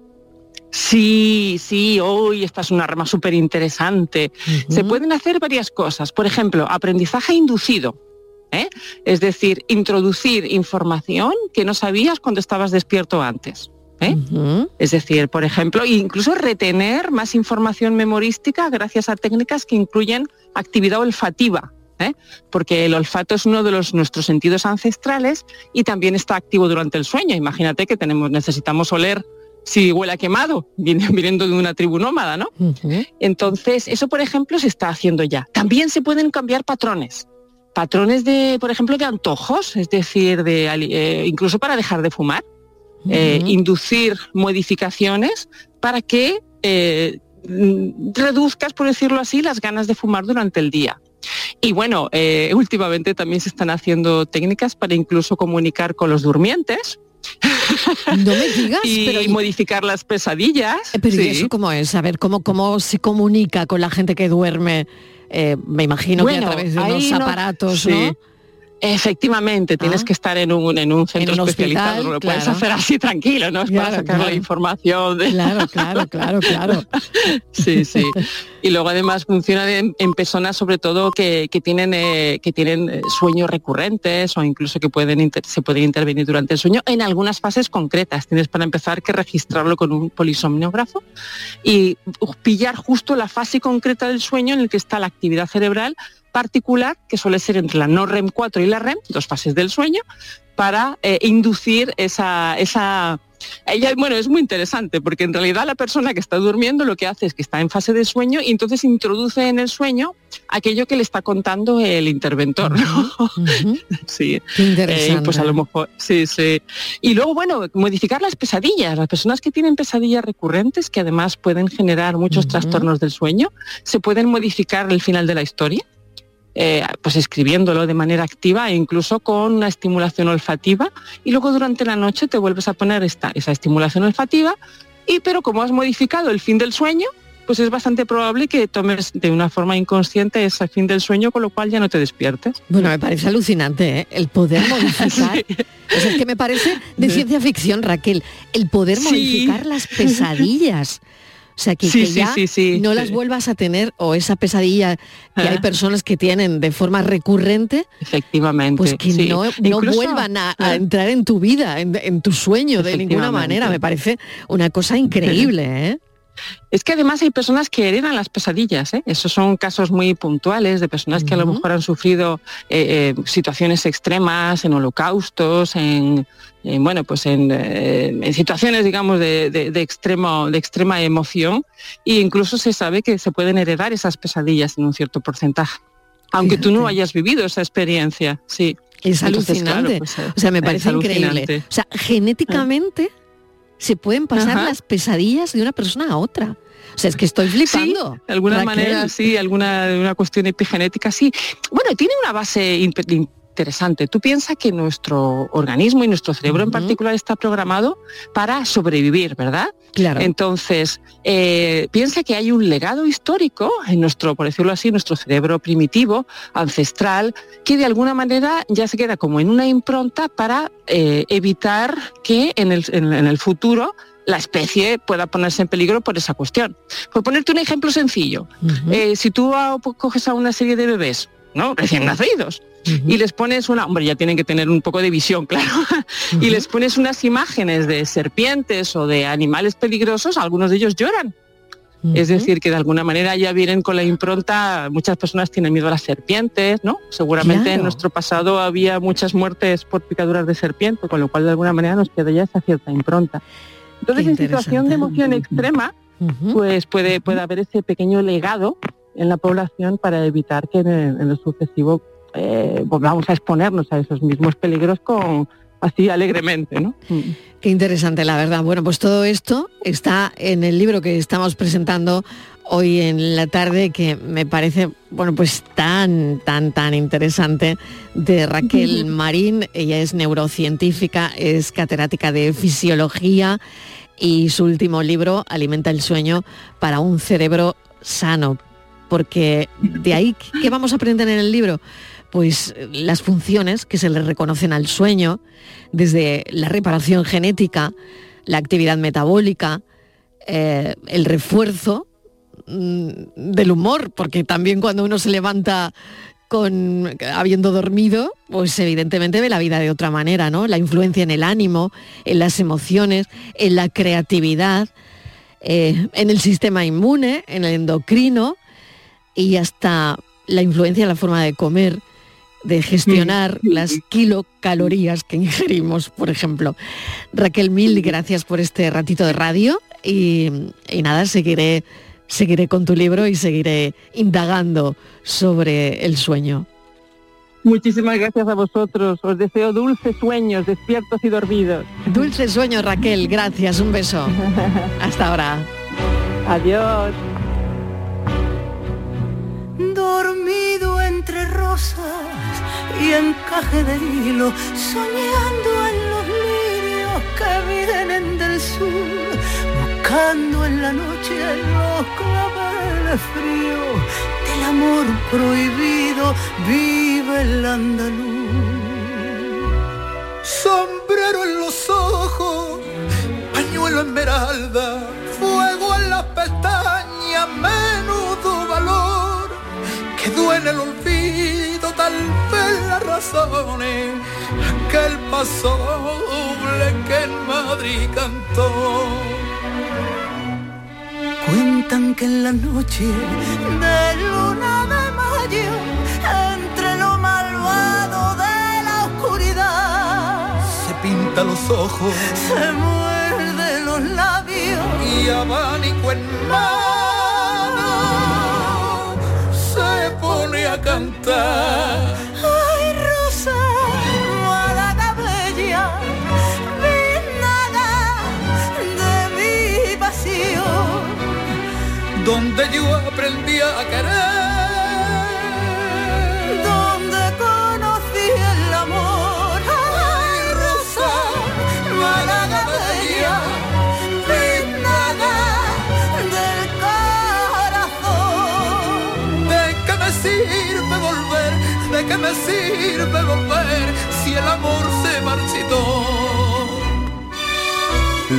Sí, sí, hoy esta es una rama súper interesante. Se pueden hacer varias cosas. Por ejemplo, aprendizaje inducido. ¿eh? Es decir, introducir información que no sabías cuando estabas despierto antes. ¿Eh? Es decir, por ejemplo, incluso retener más información memorística gracias a técnicas que incluyen actividad olfativa. ¿eh? Porque el olfato es uno de los, nuestros sentidos ancestrales y también está activo durante el sueño. Imagínate que tenemos, necesitamos oler si huele a quemado, vin- [LAUGHS] viniendo de una tribu nómada, ¿no? Entonces, eso, por ejemplo, se está haciendo ya. También se pueden cambiar patrones. Patrones de, por ejemplo, de antojos, es decir, de, eh, incluso para dejar de fumar. Eh, inducir modificaciones para que eh, reduzcas, por decirlo así, las ganas de fumar durante el día. Y bueno, eh, últimamente también se están haciendo técnicas para incluso comunicar con los durmientes, No me digas, [LAUGHS] y pero modificar las pesadillas. Pero ¿y eso cómo es? A ver, ¿cómo, cómo se comunica con la gente que duerme? Eh, me imagino que a través de unos aparatos, ¿no? Efectivamente, tienes ah. que estar en un, en un centro especializado, no lo puedes hacer así tranquilo, ¿no? Es para sacar la información. De... Claro, claro, claro, claro. [LAUGHS] sí, sí. Y luego además funciona en, personas sobre todo que, tienen, eh, que tienen eh, sueños recurrentes o incluso que pueden se pueden intervenir durante el sueño en algunas fases concretas. Tienes para empezar que registrarlo con un polisomniógrafo y pillar justo la fase concreta del sueño en el que está la actividad cerebral particular, que suele ser entre la no REM 4 y la REM, dos fases del sueño, para eh, inducir esa, esa ella, bueno, es muy interesante porque en realidad la persona que está durmiendo lo que hace es que está en fase de sueño y entonces introduce en el sueño aquello que le está contando el interventor. [LAUGHS] sí. Eh, pues a lo mejor, sí, sí. Y luego, bueno, modificar las pesadillas. Las personas que tienen pesadillas recurrentes, que además pueden generar muchos trastornos del sueño, se pueden modificar el final de la historia. Eh, pues escribiéndolo de manera activa e incluso con una estimulación olfativa y luego durante la noche te vuelves a poner esta, esa estimulación olfativa y pero como has modificado el fin del sueño, pues es bastante probable que tomes de una forma inconsciente ese fin del sueño, con lo cual ya no te despiertes. Bueno, me parece alucinante, ¿eh? El poder [LAUGHS] modificar. es que me parece de ciencia ficción, Raquel. El poder modificar las pesadillas. [LAUGHS] O sea, que, ya no las vuelvas a tener o esa pesadilla que hay personas que tienen de forma recurrente. Efectivamente. Pues que no, vuelvan a, entrar en tu vida, en, tu sueño de ninguna manera. Me parece una cosa increíble, ¿eh? Es que además hay personas que heredan las pesadillas, ¿eh? esos son casos muy puntuales de personas que a lo mejor han sufrido eh, eh, situaciones extremas, en holocaustos, en, bueno, pues en, situaciones, digamos, de, extremo, de extrema emoción, e incluso se sabe que se pueden heredar esas pesadillas en un cierto porcentaje, aunque tú no hayas vivido esa experiencia, sí. Es alucinante. Pues, o sea, me parece increíble. O sea, genéticamente se pueden pasar las pesadillas de una persona a otra. O sea, es que estoy flipando. de alguna manera, sí, alguna una cuestión epigenética, sí. Bueno, tiene una base interesante. Tú piensas que nuestro organismo y nuestro cerebro en particular está programado para sobrevivir, ¿verdad? Claro. Entonces, eh, piensa que hay un legado histórico en nuestro, por decirlo así, nuestro cerebro primitivo, ancestral, que de alguna manera ya se queda como en una impronta para eh, evitar que en el, en el futuro la especie pueda ponerse en peligro por esa cuestión. Por ponerte un ejemplo sencillo, eh, si tú coges a una serie de bebés, ¿no? Recién nacidos, y les pones una, hombre, ya tienen que tener un poco de visión, [LAUGHS] claro, y les pones unas imágenes de serpientes o de animales peligrosos, algunos de ellos lloran. Es decir, que de alguna manera ya vienen con la impronta, muchas personas tienen miedo a las serpientes, ¿no? Seguramente en nuestro pasado había muchas muertes por picaduras de serpiente, con lo cual de alguna manera nos queda ya esa cierta impronta. Entonces, en situación de emoción extrema, pues puede, puede haber ese pequeño legado en la población para evitar que en en el sucesivo eh, vamos a exponernos a esos mismos peligros con así alegremente, ¿no? Mm. Qué interesante, la verdad. Bueno, pues todo esto está en el libro que estamos presentando hoy en la tarde que me parece, bueno, pues tan, tan, tan interesante de Raquel Marín. Ella es neurocientífica, es catedrática de fisiología y su último libro, Alimenta el sueño para un cerebro sano. Porque de ahí, ¿qué vamos a aprender en el libro? Pues las funciones que se le reconocen al sueño, desde la reparación genética, la actividad metabólica, eh, el refuerzo mm, del humor, porque también cuando uno se levanta con habiendo dormido, pues evidentemente ve la vida de otra manera, ¿no? La influencia en el ánimo, en las emociones, en la creatividad, eh, en el sistema inmune, en el endocrino y hasta la influencia en la forma de comer de gestionar las kilocalorías que ingerimos, por ejemplo. Raquel, mil gracias por este ratito de radio y, nada, seguiré, seguiré con tu libro y seguiré indagando sobre el sueño. Muchísimas gracias a vosotros. Os deseo dulces sueños, despiertos y dormidos. Dulces sueños, Raquel. Gracias. Un beso. [LAUGHS] Hasta ahora. Adiós. Dormido entre rosas y encaje de hilo, soñando en los lirios el sur, buscando en la noche los claveles fríos del amor prohibido, vive el andaluz. Sombrero en los ojos, pañuelo esmeralda, fuego en las pestañas, duele el olvido, tal vez las razones, aquel paso doble que en Madrid cantó. Cuentan que en la noche de luna de mayo, entre lo malvado de la oscuridad, se pinta los ojos, se muerde los labios y abanico en mano pone a cantar. Ay, Rosa, Málaga bella, nada de mi pasión, donde yo aprendí a querer, ¿De qué me sirve volver si el amor se marchitó?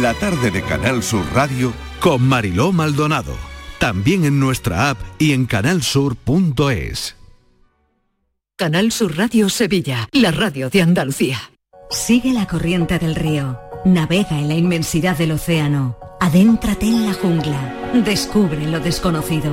La tarde de Canal Sur Radio con Mariló Maldonado. También en nuestra app y en canalsur.es. Canal Sur Radio Sevilla, la radio de Andalucía. Sigue la corriente del río, navega en la inmensidad del océano, adéntrate en la jungla, descubre lo desconocido,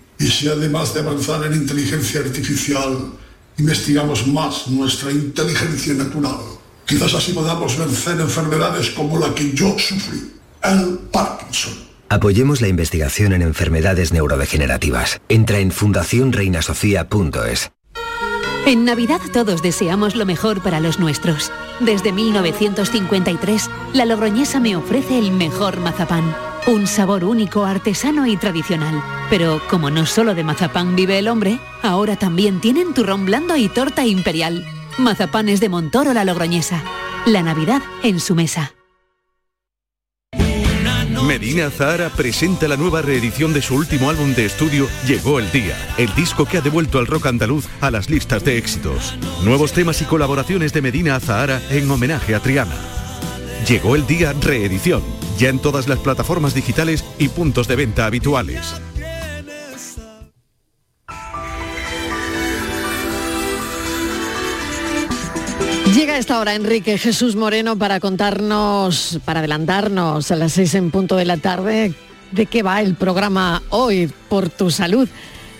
Y si además de avanzar en inteligencia artificial, investigamos más nuestra inteligencia natural, quizás así podamos vencer enfermedades como la que yo sufrí, el Parkinson. Apoyemos la investigación en enfermedades neurodegenerativas. Entra en fundacionreinasofía.es. En Navidad todos deseamos lo mejor para los nuestros. Desde 1953, la Logroñesa me ofrece el mejor mazapán. Un sabor único, artesano y tradicional. Pero como no solo de mazapán vive el hombre, ahora también tienen turrón blando y torta imperial. Mazapanes de Montoro la Logroñesa. La Navidad en su mesa. Medina Zahara presenta la nueva reedición de su último álbum de estudio Llegó el Día, el disco que ha devuelto al rock andaluz a las listas de éxitos. Nuevos temas y colaboraciones de Medina Zahara en homenaje a Triana. Llegó el Día reedición, ya en todas las plataformas digitales y puntos de venta habituales. Llega a esta hora Enrique Jesús Moreno para contarnos, para adelantarnos a las seis en punto de la tarde, de qué va el programa hoy por tu salud.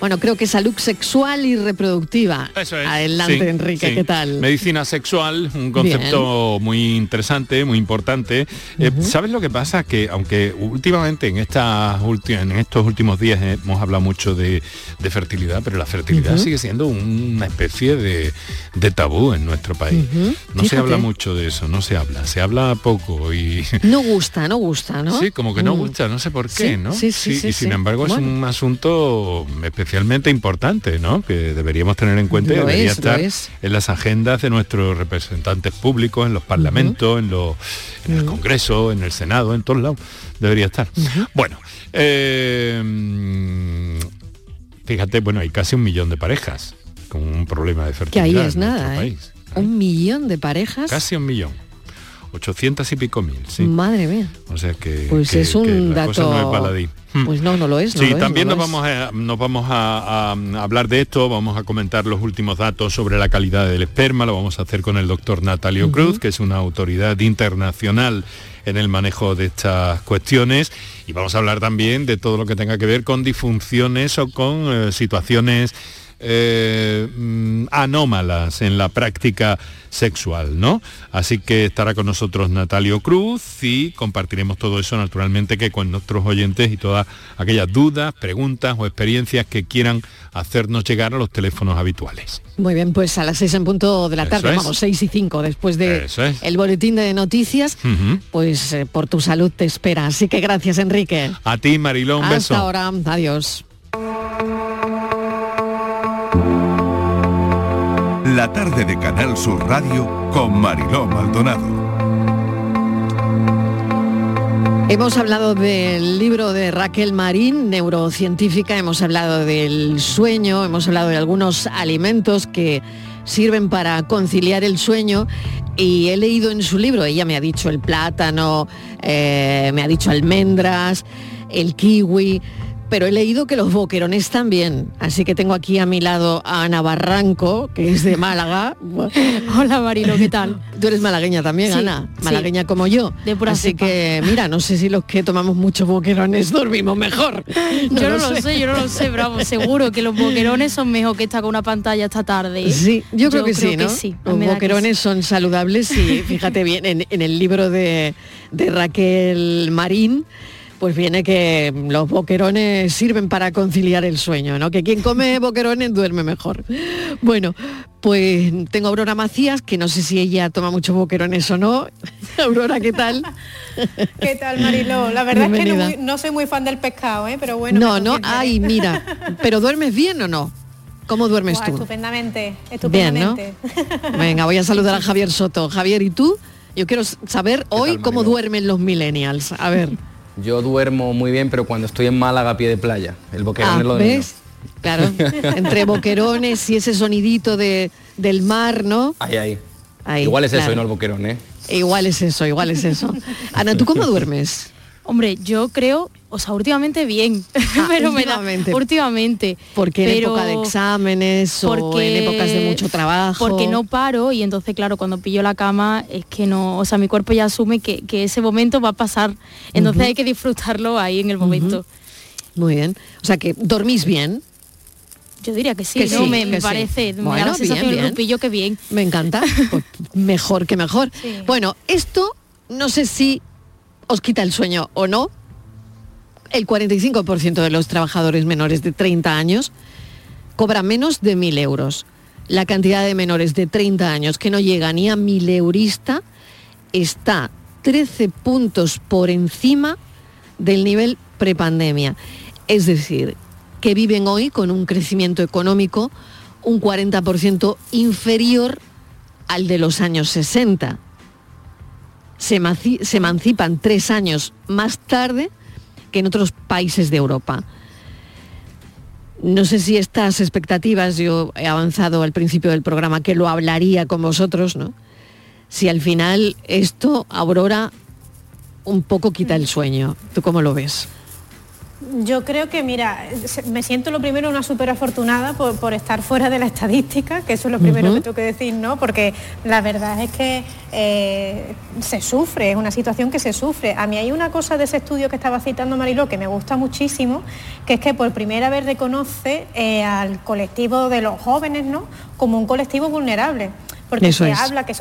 Bueno, creo que salud sexual y reproductiva. Eso es. Adelante, Sí, Enrique, sí. ¿qué tal? Medicina sexual, un concepto muy interesante, muy importante. Eh, ¿Sabes lo que pasa? Que aunque últimamente en, estas en estos últimos días hemos hablado mucho de, de fertilidad, pero la fertilidad sigue siendo una especie de, de tabú en nuestro país. No se habla mucho de eso, no se habla, se habla poco y... [LAUGHS] No gusta, no gusta, ¿no? Sí, como que no Mm. gusta, no sé por qué, Sí, ¿no? sí, sí, sí, y sin embargo es un asunto especialmente importante, ¿no? Que deberíamos tener en cuenta y Lo debería es, estar es. en las agendas de nuestros representantes públicos, en los parlamentos, en, los, en el Congreso, en el Senado, en todos lados. Debería estar. Bueno, eh, fíjate, bueno, hay casi un millón de parejas con un problema de Que fertilidad. ahí es en nuestro nada, ¿eh? país. Un millón de parejas. Casi un millón. 800 y pico mil, sí. Madre mía. O sea que, Pues que- es que un cosa dato. no es baladí. Pues no, no lo es. no Sí, lo es, también no nos lo vamos, a, nos vamos a, a hablar de esto, vamos a comentar los últimos datos sobre la calidad del esperma, lo vamos a hacer con el doctor Natalio Cruz, que es una autoridad internacional en el manejo de estas cuestiones, y vamos a hablar también de todo lo que tenga que ver con disfunciones o con eh, situaciones eh, mm, anómalas en la práctica sexual, ¿no? Así que estará con nosotros Natalio Cruz y compartiremos todo eso naturalmente que con nuestros oyentes y todas aquellas dudas, preguntas o experiencias que quieran hacernos llegar a los teléfonos habituales. es. Muy bien, pues a las seis en punto de la tarde, es. vamos, seis y cinco, después de es. el boletín de noticias, pues eh, por tu salud te espera. Así que gracias, Enrique. A ti, Mariló, un Hasta beso. ahora, adiós. La tarde de Canal Sur Radio con Mariló Maldonado. Hemos hablado del libro de Raquel Marín, neurocientífica, hemos hablado del sueño, hemos hablado de algunos alimentos que sirven para conciliar el sueño y he leído en su libro, ella me ha dicho el plátano, eh, me ha dicho almendras, el kiwi, pero he leído que los boquerones también, así que tengo aquí a mi lado a Ana Barranco, que es de Málaga. [LAUGHS] Hola Marilo, ¿qué tal? Tú eres malagueña también, Sí, Ana, sí. malagueña como yo. De pura Así cepa. que, mira, no sé si los que tomamos muchos boquerones dormimos mejor. [LAUGHS] yo no lo sé. yo no lo sé, bravo, seguro que los boquerones son mejor que estar con una pantalla esta tarde. Sí, yo, creo, que, sí, ¿no? me Los da que boquerones son saludables y fíjate bien, en, en el libro de, de Raquel Marín, pues viene que los boquerones sirven para conciliar el sueño, ¿no? Que quien come [LAUGHS] boquerones duerme mejor. Bueno, pues tengo a Aurora Macías, que no sé si ella toma muchos boquerones o no. [LAUGHS] Aurora, ¿qué tal? [LAUGHS] ¿Qué tal, Mariló? La verdad es que no, soy muy fan del pescado, ¿eh? pero bueno. no, no, ay, mira, pero ¿duermes bien o no? ¿Cómo duermes tú? Estupendamente, Bien, ¿no? estupendamente. Venga, voy a saludar a Javier Soto. Javier, ¿y tú? Yo quiero saber hoy cómo duermen los millennials. A ver. Yo duermo muy bien, pero cuando estoy en Málaga a pie de playa, el boquerón Ah, es lo de ¿ves? Claro, [LAUGHS] entre boquerones y ese sonidito de, del mar, ¿no? Ahí, ahí. Ahí, Igual es eso y no el boquerón, ¿eh? Igual es eso, igual es eso. Ana, ¿tú cómo duermes? [LAUGHS] Hombre, yo creo, o sea, últimamente bien, [LAUGHS] pero me da- últimamente. últimamente. Porque en pero- época de exámenes o en épocas de mucho trabajo. Porque no paro y entonces, claro, cuando pillo la cama es que no, o sea, mi cuerpo ya asume que, que ese momento va a pasar. Entonces hay que disfrutarlo ahí en el momento. Muy bien. O sea que dormís bien. Yo diría que sí, Que ¿no? sí, me, me que sí. parece, me da la sensación bien, del bien. grupillo que bien. Me encanta. [LAUGHS] Pues mejor que mejor. Bueno, esto no sé si os quita el sueño o no. El 45% de los trabajadores menores de 30 años cobra menos de 1.000 euros. La cantidad de menores de 30 años que no llega ni a 1.000 eurista está 13 puntos por encima del nivel prepandemia. Es decir, que viven hoy con un crecimiento económico un 40% inferior al de los años 60. Se, se emancipan tres años más tarde que en otros países de Europa. No sé si estas expectativas, yo he avanzado al principio del programa que lo hablaría con vosotros, ¿no? Si al final esto, Aurora, un poco quita el sueño. ¿Tú cómo lo ves? Yo creo que, mira, me siento lo primero una súper afortunada por, por estar fuera de la estadística, que eso es lo primero que tengo que decir, ¿no? Porque la verdad es que eh, se sufre, es una situación que se sufre. A mí hay una cosa de ese estudio que estaba citando Mariló que me gusta muchísimo, que es que por primera vez reconoce eh, al colectivo de los jóvenes, ¿no? Como un colectivo vulnerable. Porque Eso se es. habla que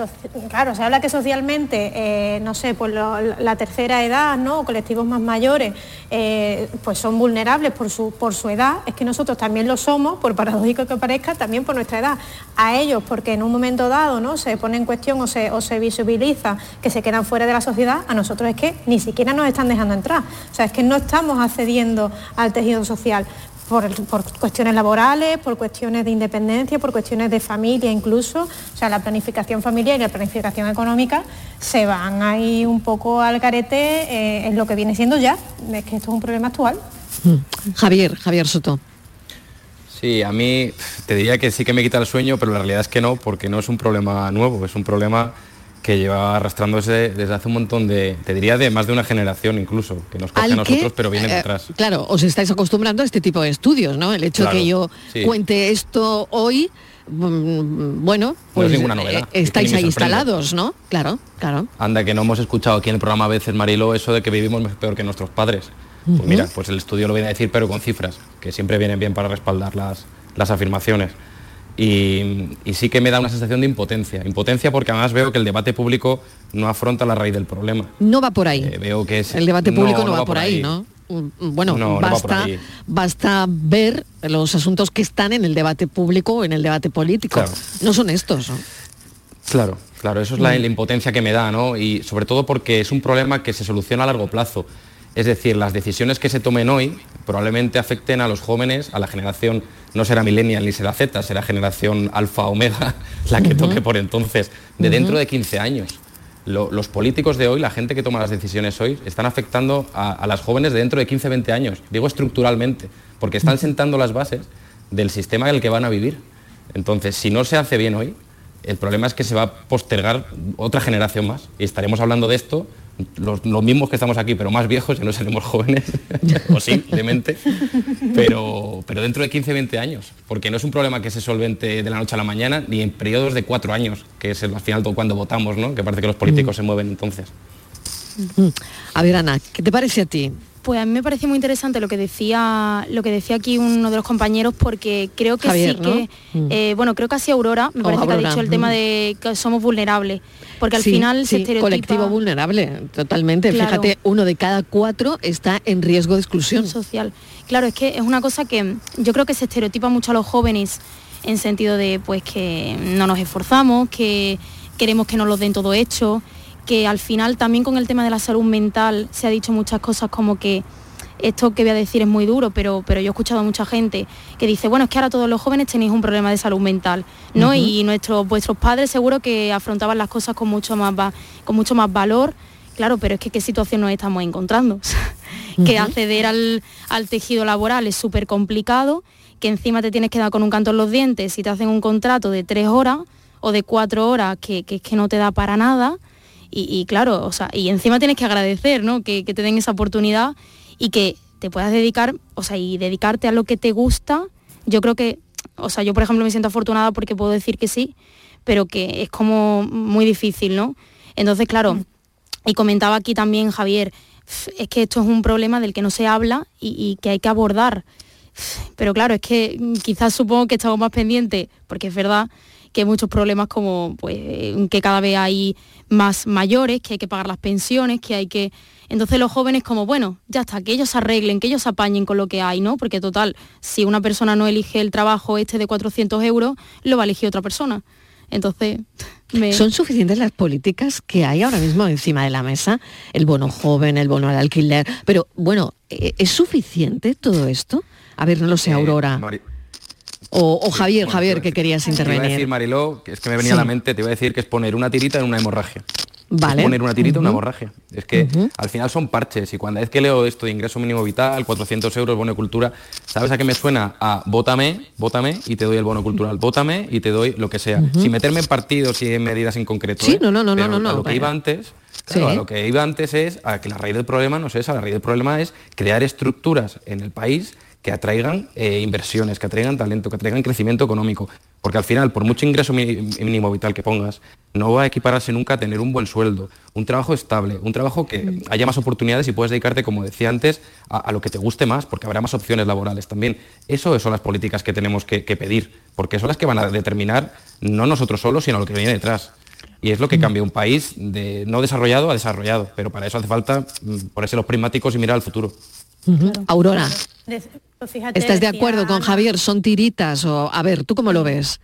claro, se habla que socialmente, eh, no sé, pues lo- la tercera edad, ¿no? O colectivos más mayores, eh, pues son vulnerables por su, por su edad. Es que nosotros también lo somos, por paradójico que parezca, también por nuestra edad. A ellos, porque en un momento dado, ¿no? Se pone en cuestión o se, o se visibiliza que se quedan fuera de la sociedad, a nosotros es que ni siquiera nos están dejando entrar. O sea, es que no estamos accediendo al tejido social por, por cuestiones laborales, por cuestiones de independencia, por cuestiones de familia incluso. O sea, la planificación familiar y la planificación económica se van ahí un poco al carete eh, en lo que viene siendo ya. Es que esto es un problema actual. Javier, Javier Soto. Sí, a mí te diría que sí que me quita el sueño, pero la realidad es que no, porque no es un problema nuevo, es un problema que lleva arrastrándose desde hace un montón de, te diría de más de una generación incluso, que nos coge a nosotros, que, pero viene eh, detrás. Claro, os estáis acostumbrando a este tipo de estudios, ¿no? El hecho de que yo sí. cuente esto hoy, mm, bueno, pues ninguna novedad, eh, es que estáis ni me ahí instalados, ¿no? Claro, claro. Anda, que no hemos escuchado aquí en el programa a veces, Marilo, eso de que vivimos peor que nuestros padres. Pues mira, pues el estudio lo viene a decir, pero con cifras, que siempre vienen bien para respaldar las, las afirmaciones. Y, y sí que me da una sensación de impotencia. Impotencia porque además veo que el debate público no afronta la raíz del problema. No va por ahí. Eh, veo que es... El debate público no, va, por ahí, ¿no? Mm, Bueno, No, basta, basta ver los asuntos que están en el debate público o en el debate político. Claro. No son estos. ¿no? Claro, claro, eso es la, Mm. la impotencia que me da, ¿no? Y sobre todo porque es un problema que se soluciona a largo plazo. Es decir, las decisiones que se tomen hoy probablemente afecten a los jóvenes, a la generación, no será millennial ni será Z, será generación alfa omega, la que toque por entonces, de dentro de 15 años. Lo- los políticos de hoy, la gente que toma las decisiones hoy, están afectando a, a las jóvenes de dentro de 15, 20 años, digo estructuralmente, porque están sentando las bases del sistema en el que van a vivir. Entonces, si no se hace bien hoy, el problema es que se va a postergar otra generación más. Y estaremos hablando de esto los, los mismos que estamos aquí, pero más viejos, ya no seremos jóvenes, [LAUGHS] posiblemente, pero, pero dentro de 15, 20 años, porque no es un problema que se solvente de la noche a la mañana, ni en periodos de cuatro años, que es el- al final todo cuando votamos, ¿no? que parece que los políticos se mueven entonces. Mm. A ver, Ana, ¿qué te parece a ti? Pues a mí me pareció muy interesante lo que decía lo que decía aquí uno de los compañeros porque creo que Javier, sí ¿no? que Mm. eh, bueno creo que así Aurora me Oh, parece que ha dicho el mm. tema de que somos vulnerables porque al Sí, final se sí, estereotipa colectivo vulnerable, totalmente. Claro. Fíjate, uno de cada cuatro está en riesgo de exclusión. social. Claro, es que es una cosa que yo creo que se estereotipa mucho a los jóvenes en sentido de pues que no nos esforzamos, que queremos que nos lo den todo hecho, que al final también con el tema de la salud mental se ha dicho muchas cosas como que esto que voy a decir es muy duro, pero, pero yo he escuchado a mucha gente que dice, bueno, es que ahora todos los jóvenes tenéis un problema de salud mental, ¿no? Y nuestros, vuestros padres seguro que afrontaban las cosas con mucho más, va- con mucho más valor, claro, pero es que qué situación nos estamos encontrando. [LAUGHS] que acceder al, al tejido laboral es súper complicado, que encima te tienes que dar con un canto en los dientes si te hacen un contrato de tres horas o de cuatro horas que, que, es que no te da para nada. Y, y claro, o sea, y encima tienes que agradecer, ¿no? Que, que te den esa oportunidad y que te puedas dedicar, o sea, y dedicarte a lo que te gusta. Yo creo que, o sea, yo por ejemplo me siento afortunada porque puedo decir que sí, pero que es como muy difícil, ¿no? Entonces, claro, y comentaba aquí también Javier, es que esto es un problema del que no se habla y, y que hay que abordar. Pero claro, es que mm, quizás supongo que estamos más pendientes, porque es verdad que hay muchos problemas como pues, que cada vez hay más mayores, que hay que pagar las pensiones, que hay que... Entonces los jóvenes como, bueno, ya está, que ellos se arreglen, que ellos apañen con lo que hay, ¿no? Porque total, si una persona no elige el trabajo este de 400 euros, lo va a elegir otra persona. Entonces, me... ¿Son suficientes las políticas que hay ahora mismo encima de la mesa? El bono joven, el bono al alquiler. Pero bueno, ¿e- ¿es suficiente todo esto? A ver, no lo sé, Aurora. Mari- O, o Javier, bueno, Javier, que querías Te iba a decir, intervenir. Mariló, que es que me venía Sí. a la mente, te iba a decir que es poner una tirita en una hemorragia. Vale. Es poner una tirita en una hemorragia. Es que al final son parches y cuando es que leo esto de ingreso mínimo vital, 400 euros, bono cultura, ¿sabes a qué me suena? A bótame, bótame y te doy el bono cultural, bótame y te doy lo que sea. Sin meterme en partidos y en medidas en concreto. Sí, ¿eh? no, no, no, Pero no, no, a lo que vaya. iba antes, Claro, Sí. a lo que iba antes es a que la raíz del problema no es esa, la raíz del problema es crear estructuras en el país que atraigan eh, inversiones, que atraigan talento, que atraigan crecimiento económico. Porque al final, por mucho ingreso mínimo vital que pongas, no va a equipararse nunca a tener un buen sueldo, un trabajo estable, un trabajo que haya más oportunidades y puedes dedicarte, como decía antes, a, a lo que te guste más, porque habrá más opciones laborales también. Eso son las políticas que tenemos que, que pedir, porque son las que van a determinar no nosotros solos, sino lo que viene detrás. Y es lo que cambia un país de no desarrollado a desarrollado, pero para eso hace falta mm, ponerse los prismáticos y mirar al futuro. Aurora, pues fíjate, ¿estás de acuerdo con Javier? ¿Son tiritas o a ver, tú cómo lo ves?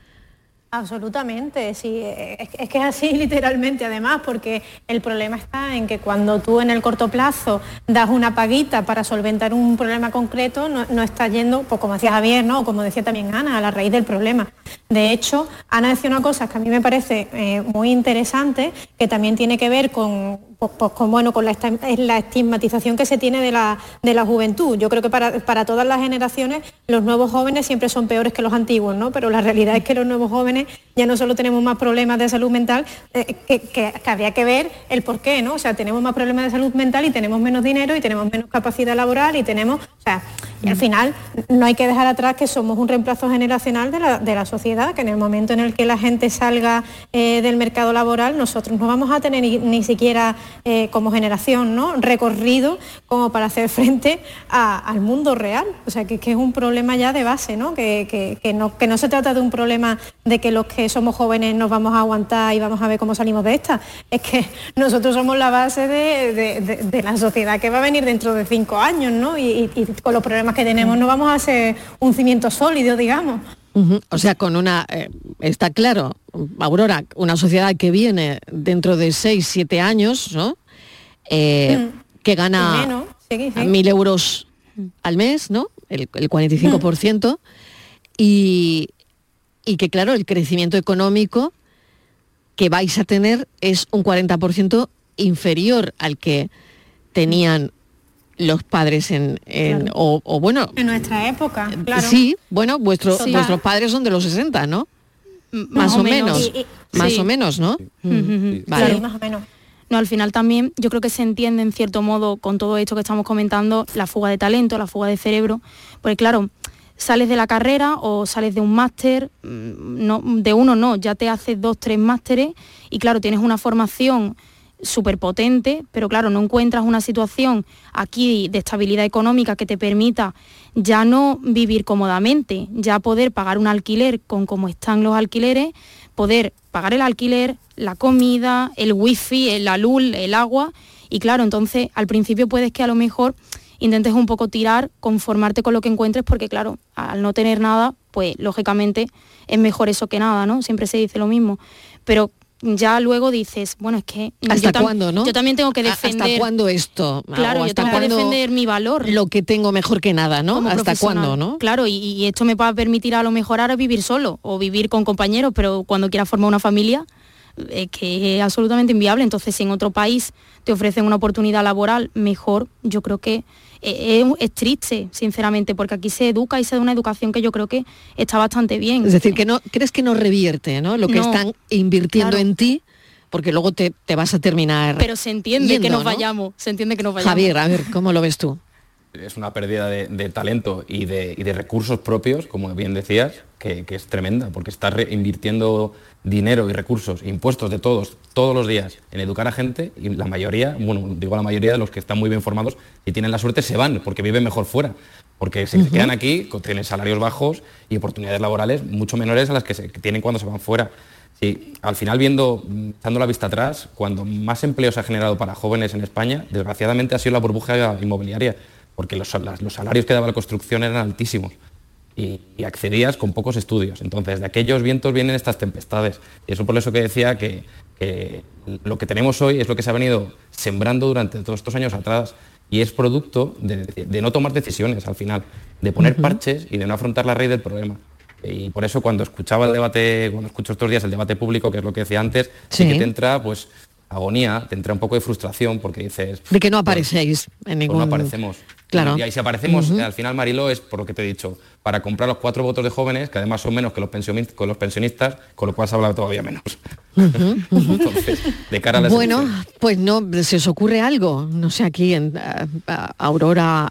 Absolutamente, sí, es, es que es así [LAUGHS] literalmente además, porque el problema está en que cuando tú en el corto plazo das una paguita para solventar un problema concreto, no, no estás yendo, pues como decía Javier, ¿no? Como decía también Ana, a la raíz del problema. De hecho, Ana decía una cosa que a mí me parece eh, muy interesante, que también tiene que ver con, pues, pues, bueno, con la, estigmatización que se tiene de la, de la juventud. Yo creo que para, para todas las generaciones los nuevos jóvenes siempre son peores que los antiguos, ¿no? Pero la realidad es que los nuevos jóvenes ya no solo tenemos más problemas de salud mental, eh, que, que- que ver el por qué, ¿no? O sea, tenemos más problemas de salud mental y tenemos menos dinero y tenemos menos capacidad laboral y tenemos, o sea, y al final no hay que dejar atrás que somos un reemplazo generacional de la, de la sociedad, que en el momento en el que la gente salga eh, del mercado laboral, nosotros no vamos a tener ni, ni siquiera eh, como generación, ¿no? Recorrido como para hacer frente al mundo real. O sea, que, que es un problema ya de base, ¿no? Que, que- no? que no se trata de un problema de que los que somos jóvenes nos vamos a aguantar y vamos a ver cómo salimos de esta. Es que [LAUGHS] nosotros somos la base de, de- la sociedad que va a venir dentro de cinco años, ¿no? Y- y con los problemas que tenemos no vamos a ser un cimiento sólido, digamos. O sea, con una, eh, está claro, Aurora, una sociedad que viene dentro de 6, 7 años, ¿no? Eh, que Y gana menos, sí, sí. mil euros al mes, ¿no? El, el 45%. Y, y que, claro, el crecimiento económico que vais a tener es un 40% inferior al que tenían los padres en, en- Claro. o, o bueno, En nuestra época, claro. Sí, bueno, vuestros Total. vuestros padres son de los 60, ¿no? Más, o menos. Y- y- más sí. o menos, ¿no? Vale. Sí, más o menos. No, al final también yo creo que se entiende en cierto modo con todo esto que estamos comentando, la fuga de talento, la fuga de cerebro, porque claro, sales de la carrera o sales de un máster, mm, no, de uno no, ya te haces dos, tres másteres y claro, tienes una formación súper potente, pero claro, no encuentras una situación aquí de estabilidad económica que te permita ya no vivir cómodamente, ya poder pagar un alquiler con cómo están los alquileres, poder pagar el alquiler, la comida, el wifi, el- la luz, el agua. Y claro, entonces al principio puedes que a lo mejor intentes un poco tirar, conformarte con lo que encuentres, porque claro, al no tener nada, pues lógicamente es mejor eso que nada, ¿no? Siempre se dice lo mismo. Pero ya luego dices, bueno, es que ¿Hasta yo cuándo, no? Yo también tengo que ¿A- defender. ¿Hasta cuándo esto? Claro, ¿O yo hasta tengo que defender mi valor. Lo que tengo mejor que nada, ¿no? como ¿Hasta cuándo, no? Claro, y, y esto me va a permitir a lo mejor ahora vivir solo o vivir con compañeros, pero cuando quiera formar una familia es que es absolutamente inviable. Entonces, si en otro país te ofrecen una oportunidad laboral mejor, yo creo que eh, es, es triste, sinceramente, porque aquí se educa y se da una educación que yo creo que está bastante bien. Es decir, que no crees que no revierte, ¿no? Lo que No, están invirtiendo claro. en ti, porque luego te, te vas a terminar. Pero se entiende yendo, que nos ¿no? vayamos, se entiende que nos vayamos. Javier, a ver, ¿cómo lo ves tú? Es una pérdida de, de talento y de, y de recursos propios, como bien decías, que, que es tremenda, porque estás invirtiendo dinero y recursos, impuestos de todos, todos los días, en educar a gente y la mayoría, bueno, digo la mayoría de los que están muy bien formados y tienen la suerte se van porque viven mejor fuera. Porque se quedan aquí, tienen salarios bajos y oportunidades laborales mucho menores a las que, se, que tienen cuando se van fuera. Sí, al final viendo, echando la vista atrás, cuando más empleo se ha generado para jóvenes en España, desgraciadamente ha sido la burbuja inmobiliaria, porque los, los salarios que daba la construcción eran altísimos y, y accedías con pocos estudios. Entonces, de aquellos vientos vienen estas tempestades. Y eso por eso que decía que, que lo que tenemos hoy es lo que se ha venido sembrando durante todos estos años atrás y es producto de, de no tomar decisiones al final, de poner parches y de no afrontar la raíz del problema. Y por eso cuando escuchaba el debate, cuando escucho estos días el debate público, que es lo que decía antes, sí, Sí. que te entra pues agonía, te entra un poco de frustración porque dices, De que no aparecéis en pues ningún... no aparecemos. Claro. Y ahí si aparecemos, al final Mariló es por lo que te he dicho, para comprar los cuatro votos de jóvenes, que además son menos que los pensionistas, con los pensionistas, con lo cual se habla todavía menos. [LAUGHS] Entonces, de cara a las Bueno, elecciones. pues no, se os ocurre algo, no sé, aquí en Aurora,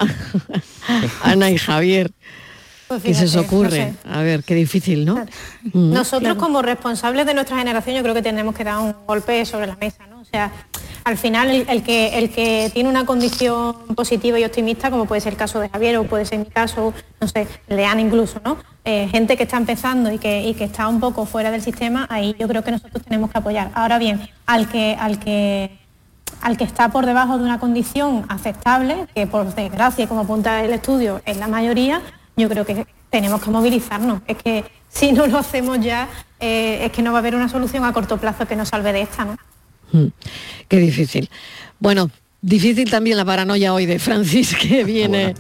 [LAUGHS] Ana y Javier. Pues ¿Qué se os no ocurre? sé. A ver, qué difícil, ¿no? Nosotros como responsables de nuestra generación yo creo que tenemos que dar un golpe sobre la mesa, ¿no? Sea, al final el, que, el que tiene una condición positiva y optimista, como puede ser el caso de Javier o puede ser mi caso, no sé, el de Ana incluso, ¿no? Eh, gente que está empezando y que, y que está un poco fuera del sistema, ahí yo creo que nosotros tenemos que apoyar. Ahora bien, al que, al que al que está por debajo de una condición aceptable, que por desgracia, como apunta el estudio, es la mayoría, yo creo que tenemos que movilizarnos. Es que si no lo hacemos ya, eh, es que no va a haber una solución a corto plazo que nos salve de esta, ¿no? Mm, Qué difícil. Bueno, difícil también la paranoia hoy de Francis [LAUGHS] que viene,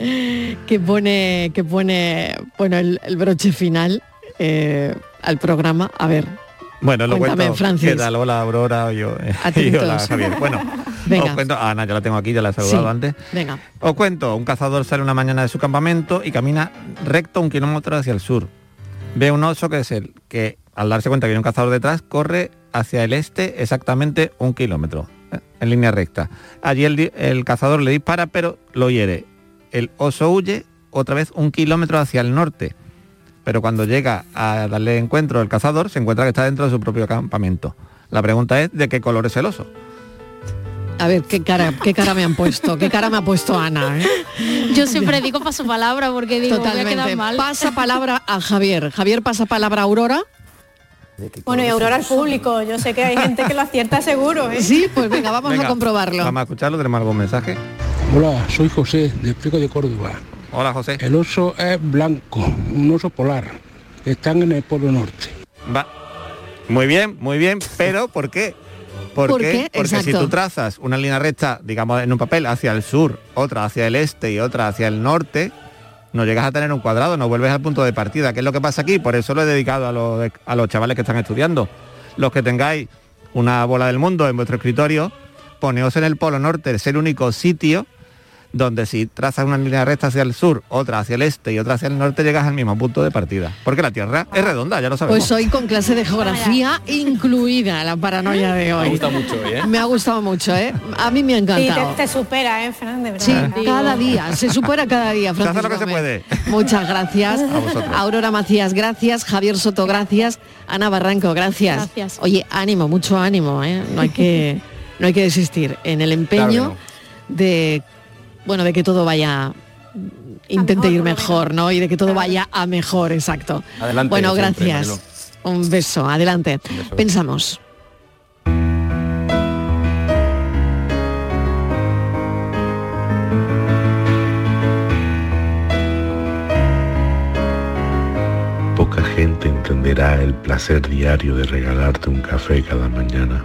que pone, que pone, bueno, el, el broche final eh, al programa. A ver, Bueno, lo Cuéntame, cuento. Francis. ¿Qué tal? Hola, Aurora. Yo, eh, [LAUGHS] y hola, Javier. Bueno, [LAUGHS] Venga. os cuento. Ah, Ana, ya la tengo aquí, ya la he saludado Sí. antes. venga. Os cuento, un cazador sale una mañana de su campamento y camina recto un kilómetro hacia el sur. Ve un oso que es el que, al darse cuenta que hay un cazador detrás, corre hacia el este exactamente un kilómetro, eh, en línea recta. Allí el, el cazador le dispara, pero lo hiere. El oso huye otra vez un kilómetro hacia el norte. Pero cuando llega a darle encuentro el cazador, se encuentra que está dentro de su propio campamento. La pregunta es, ¿de qué color es el oso? A ver, qué cara, qué cara me han puesto, qué cara me ha puesto Ana. ¿eh? Yo siempre digo paso palabra porque digo, voy a Totalmente. quedar mal. Pasa palabra a Javier. Javier pasa palabra a Aurora. Bueno, y Aurora al público, yo sé que hay gente que lo acierta seguro, ¿eh? Sí, pues venga, vamos Venga, a comprobarlo. Vamos a escucharlo, tenemos algún mensaje. Hola, soy José, del Pico de Córdoba. Hola, José. El oso es blanco, un oso polar. Están en el Polo Norte. Va. Muy bien, muy bien, pero ¿por qué? ¿Por, ¿Por qué? Porque si tú trazas una línea recta, digamos, en un papel hacia el sur, otra hacia el este y otra hacia el norte, no llegas a tener un cuadrado, no vuelves al punto de partida. ¿Qué es lo que pasa aquí? Por eso lo he dedicado a los, a los chavales que están estudiando. Los que tengáis una bola del mundo en vuestro escritorio, poneos en el Polo Norte, es el único sitio donde si trazas una línea recta hacia el sur, otra hacia el este y otra hacia el norte, llegas al mismo punto de partida. Porque la Tierra es redonda, ya lo sabemos. Pues hoy con clase de geografía incluida la paranoia de hoy. Me gusta mucho ¿eh? Me ha gustado mucho, ¿eh? A mí me ha Sí, encantado. te, te supera, ¿eh, Fernández? Sí, ¿verdad? cada día, se supera cada día, Francisco lo que se puede. Muchas gracias. A. Aurora Macías, gracias. Javier Soto, gracias. Ana Barranco, gracias. Gracias. Oye, ánimo, mucho ánimo, ¿eh? No hay que, no hay que desistir en el empeño Claro de, bueno, de que todo vaya intente ir mejor, ¿no? Y de que todo vaya a mejor, exacto. Adelante, Bueno, siempre, gracias. Un beso, adelante. Pensamos. Poca gente entenderá el placer diario de regalarte un café cada mañana,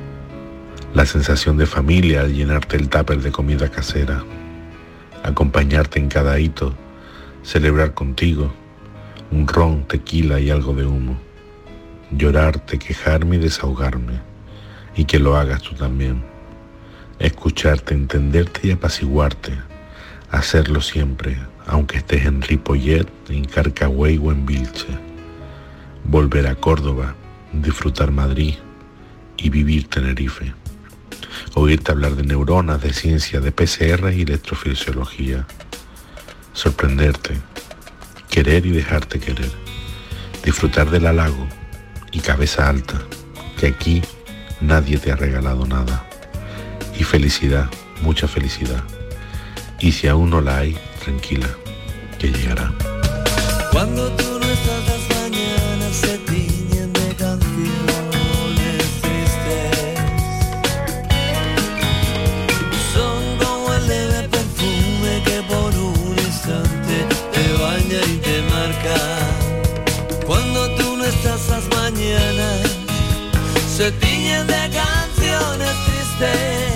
la sensación de familia al llenarte el tupper de comida casera, acompañarte en cada hito, celebrar contigo, un ron, tequila y algo de humo, llorarte, quejarme y desahogarme, y que lo hagas tú también, escucharte, entenderte y apaciguarte, hacerlo siempre, aunque estés en Ripollet, en Carcagüey o en Vilche volver a Córdoba, disfrutar Madrid y vivir Tenerife. Oírte hablar de neuronas, de ciencia, de PCR y electrofisiología. Sorprenderte, querer y dejarte querer. Disfrutar del halago y cabeza alta, que aquí nadie te ha regalado nada. Y felicidad, mucha felicidad. Y si aún no la hay, tranquila, que llegará. Cuando tú no estás las se tiñen de canciones tristes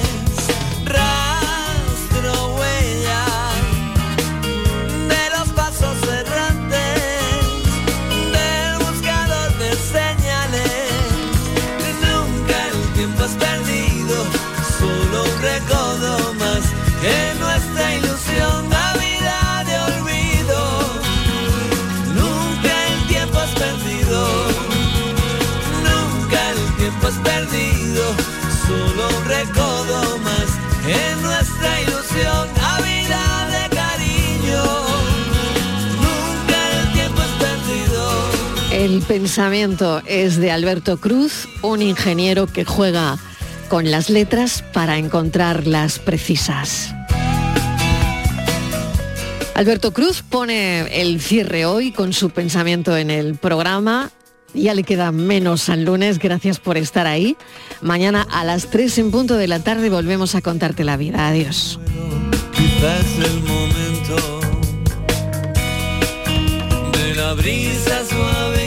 perdido, solo un recodo más en nuestra ilusión. El es. El pensamiento es de Alberto Cruz, un ingeniero que juega con las letras para encontrarlas precisas. Alberto Cruz pone el cierre hoy con su pensamiento en el programa. Ya le queda menos al lunes, gracias por estar ahí. Mañana a las 3 en punto de la tarde volvemos a contarte la vida. Adiós. Quizás el momento de la brisa suave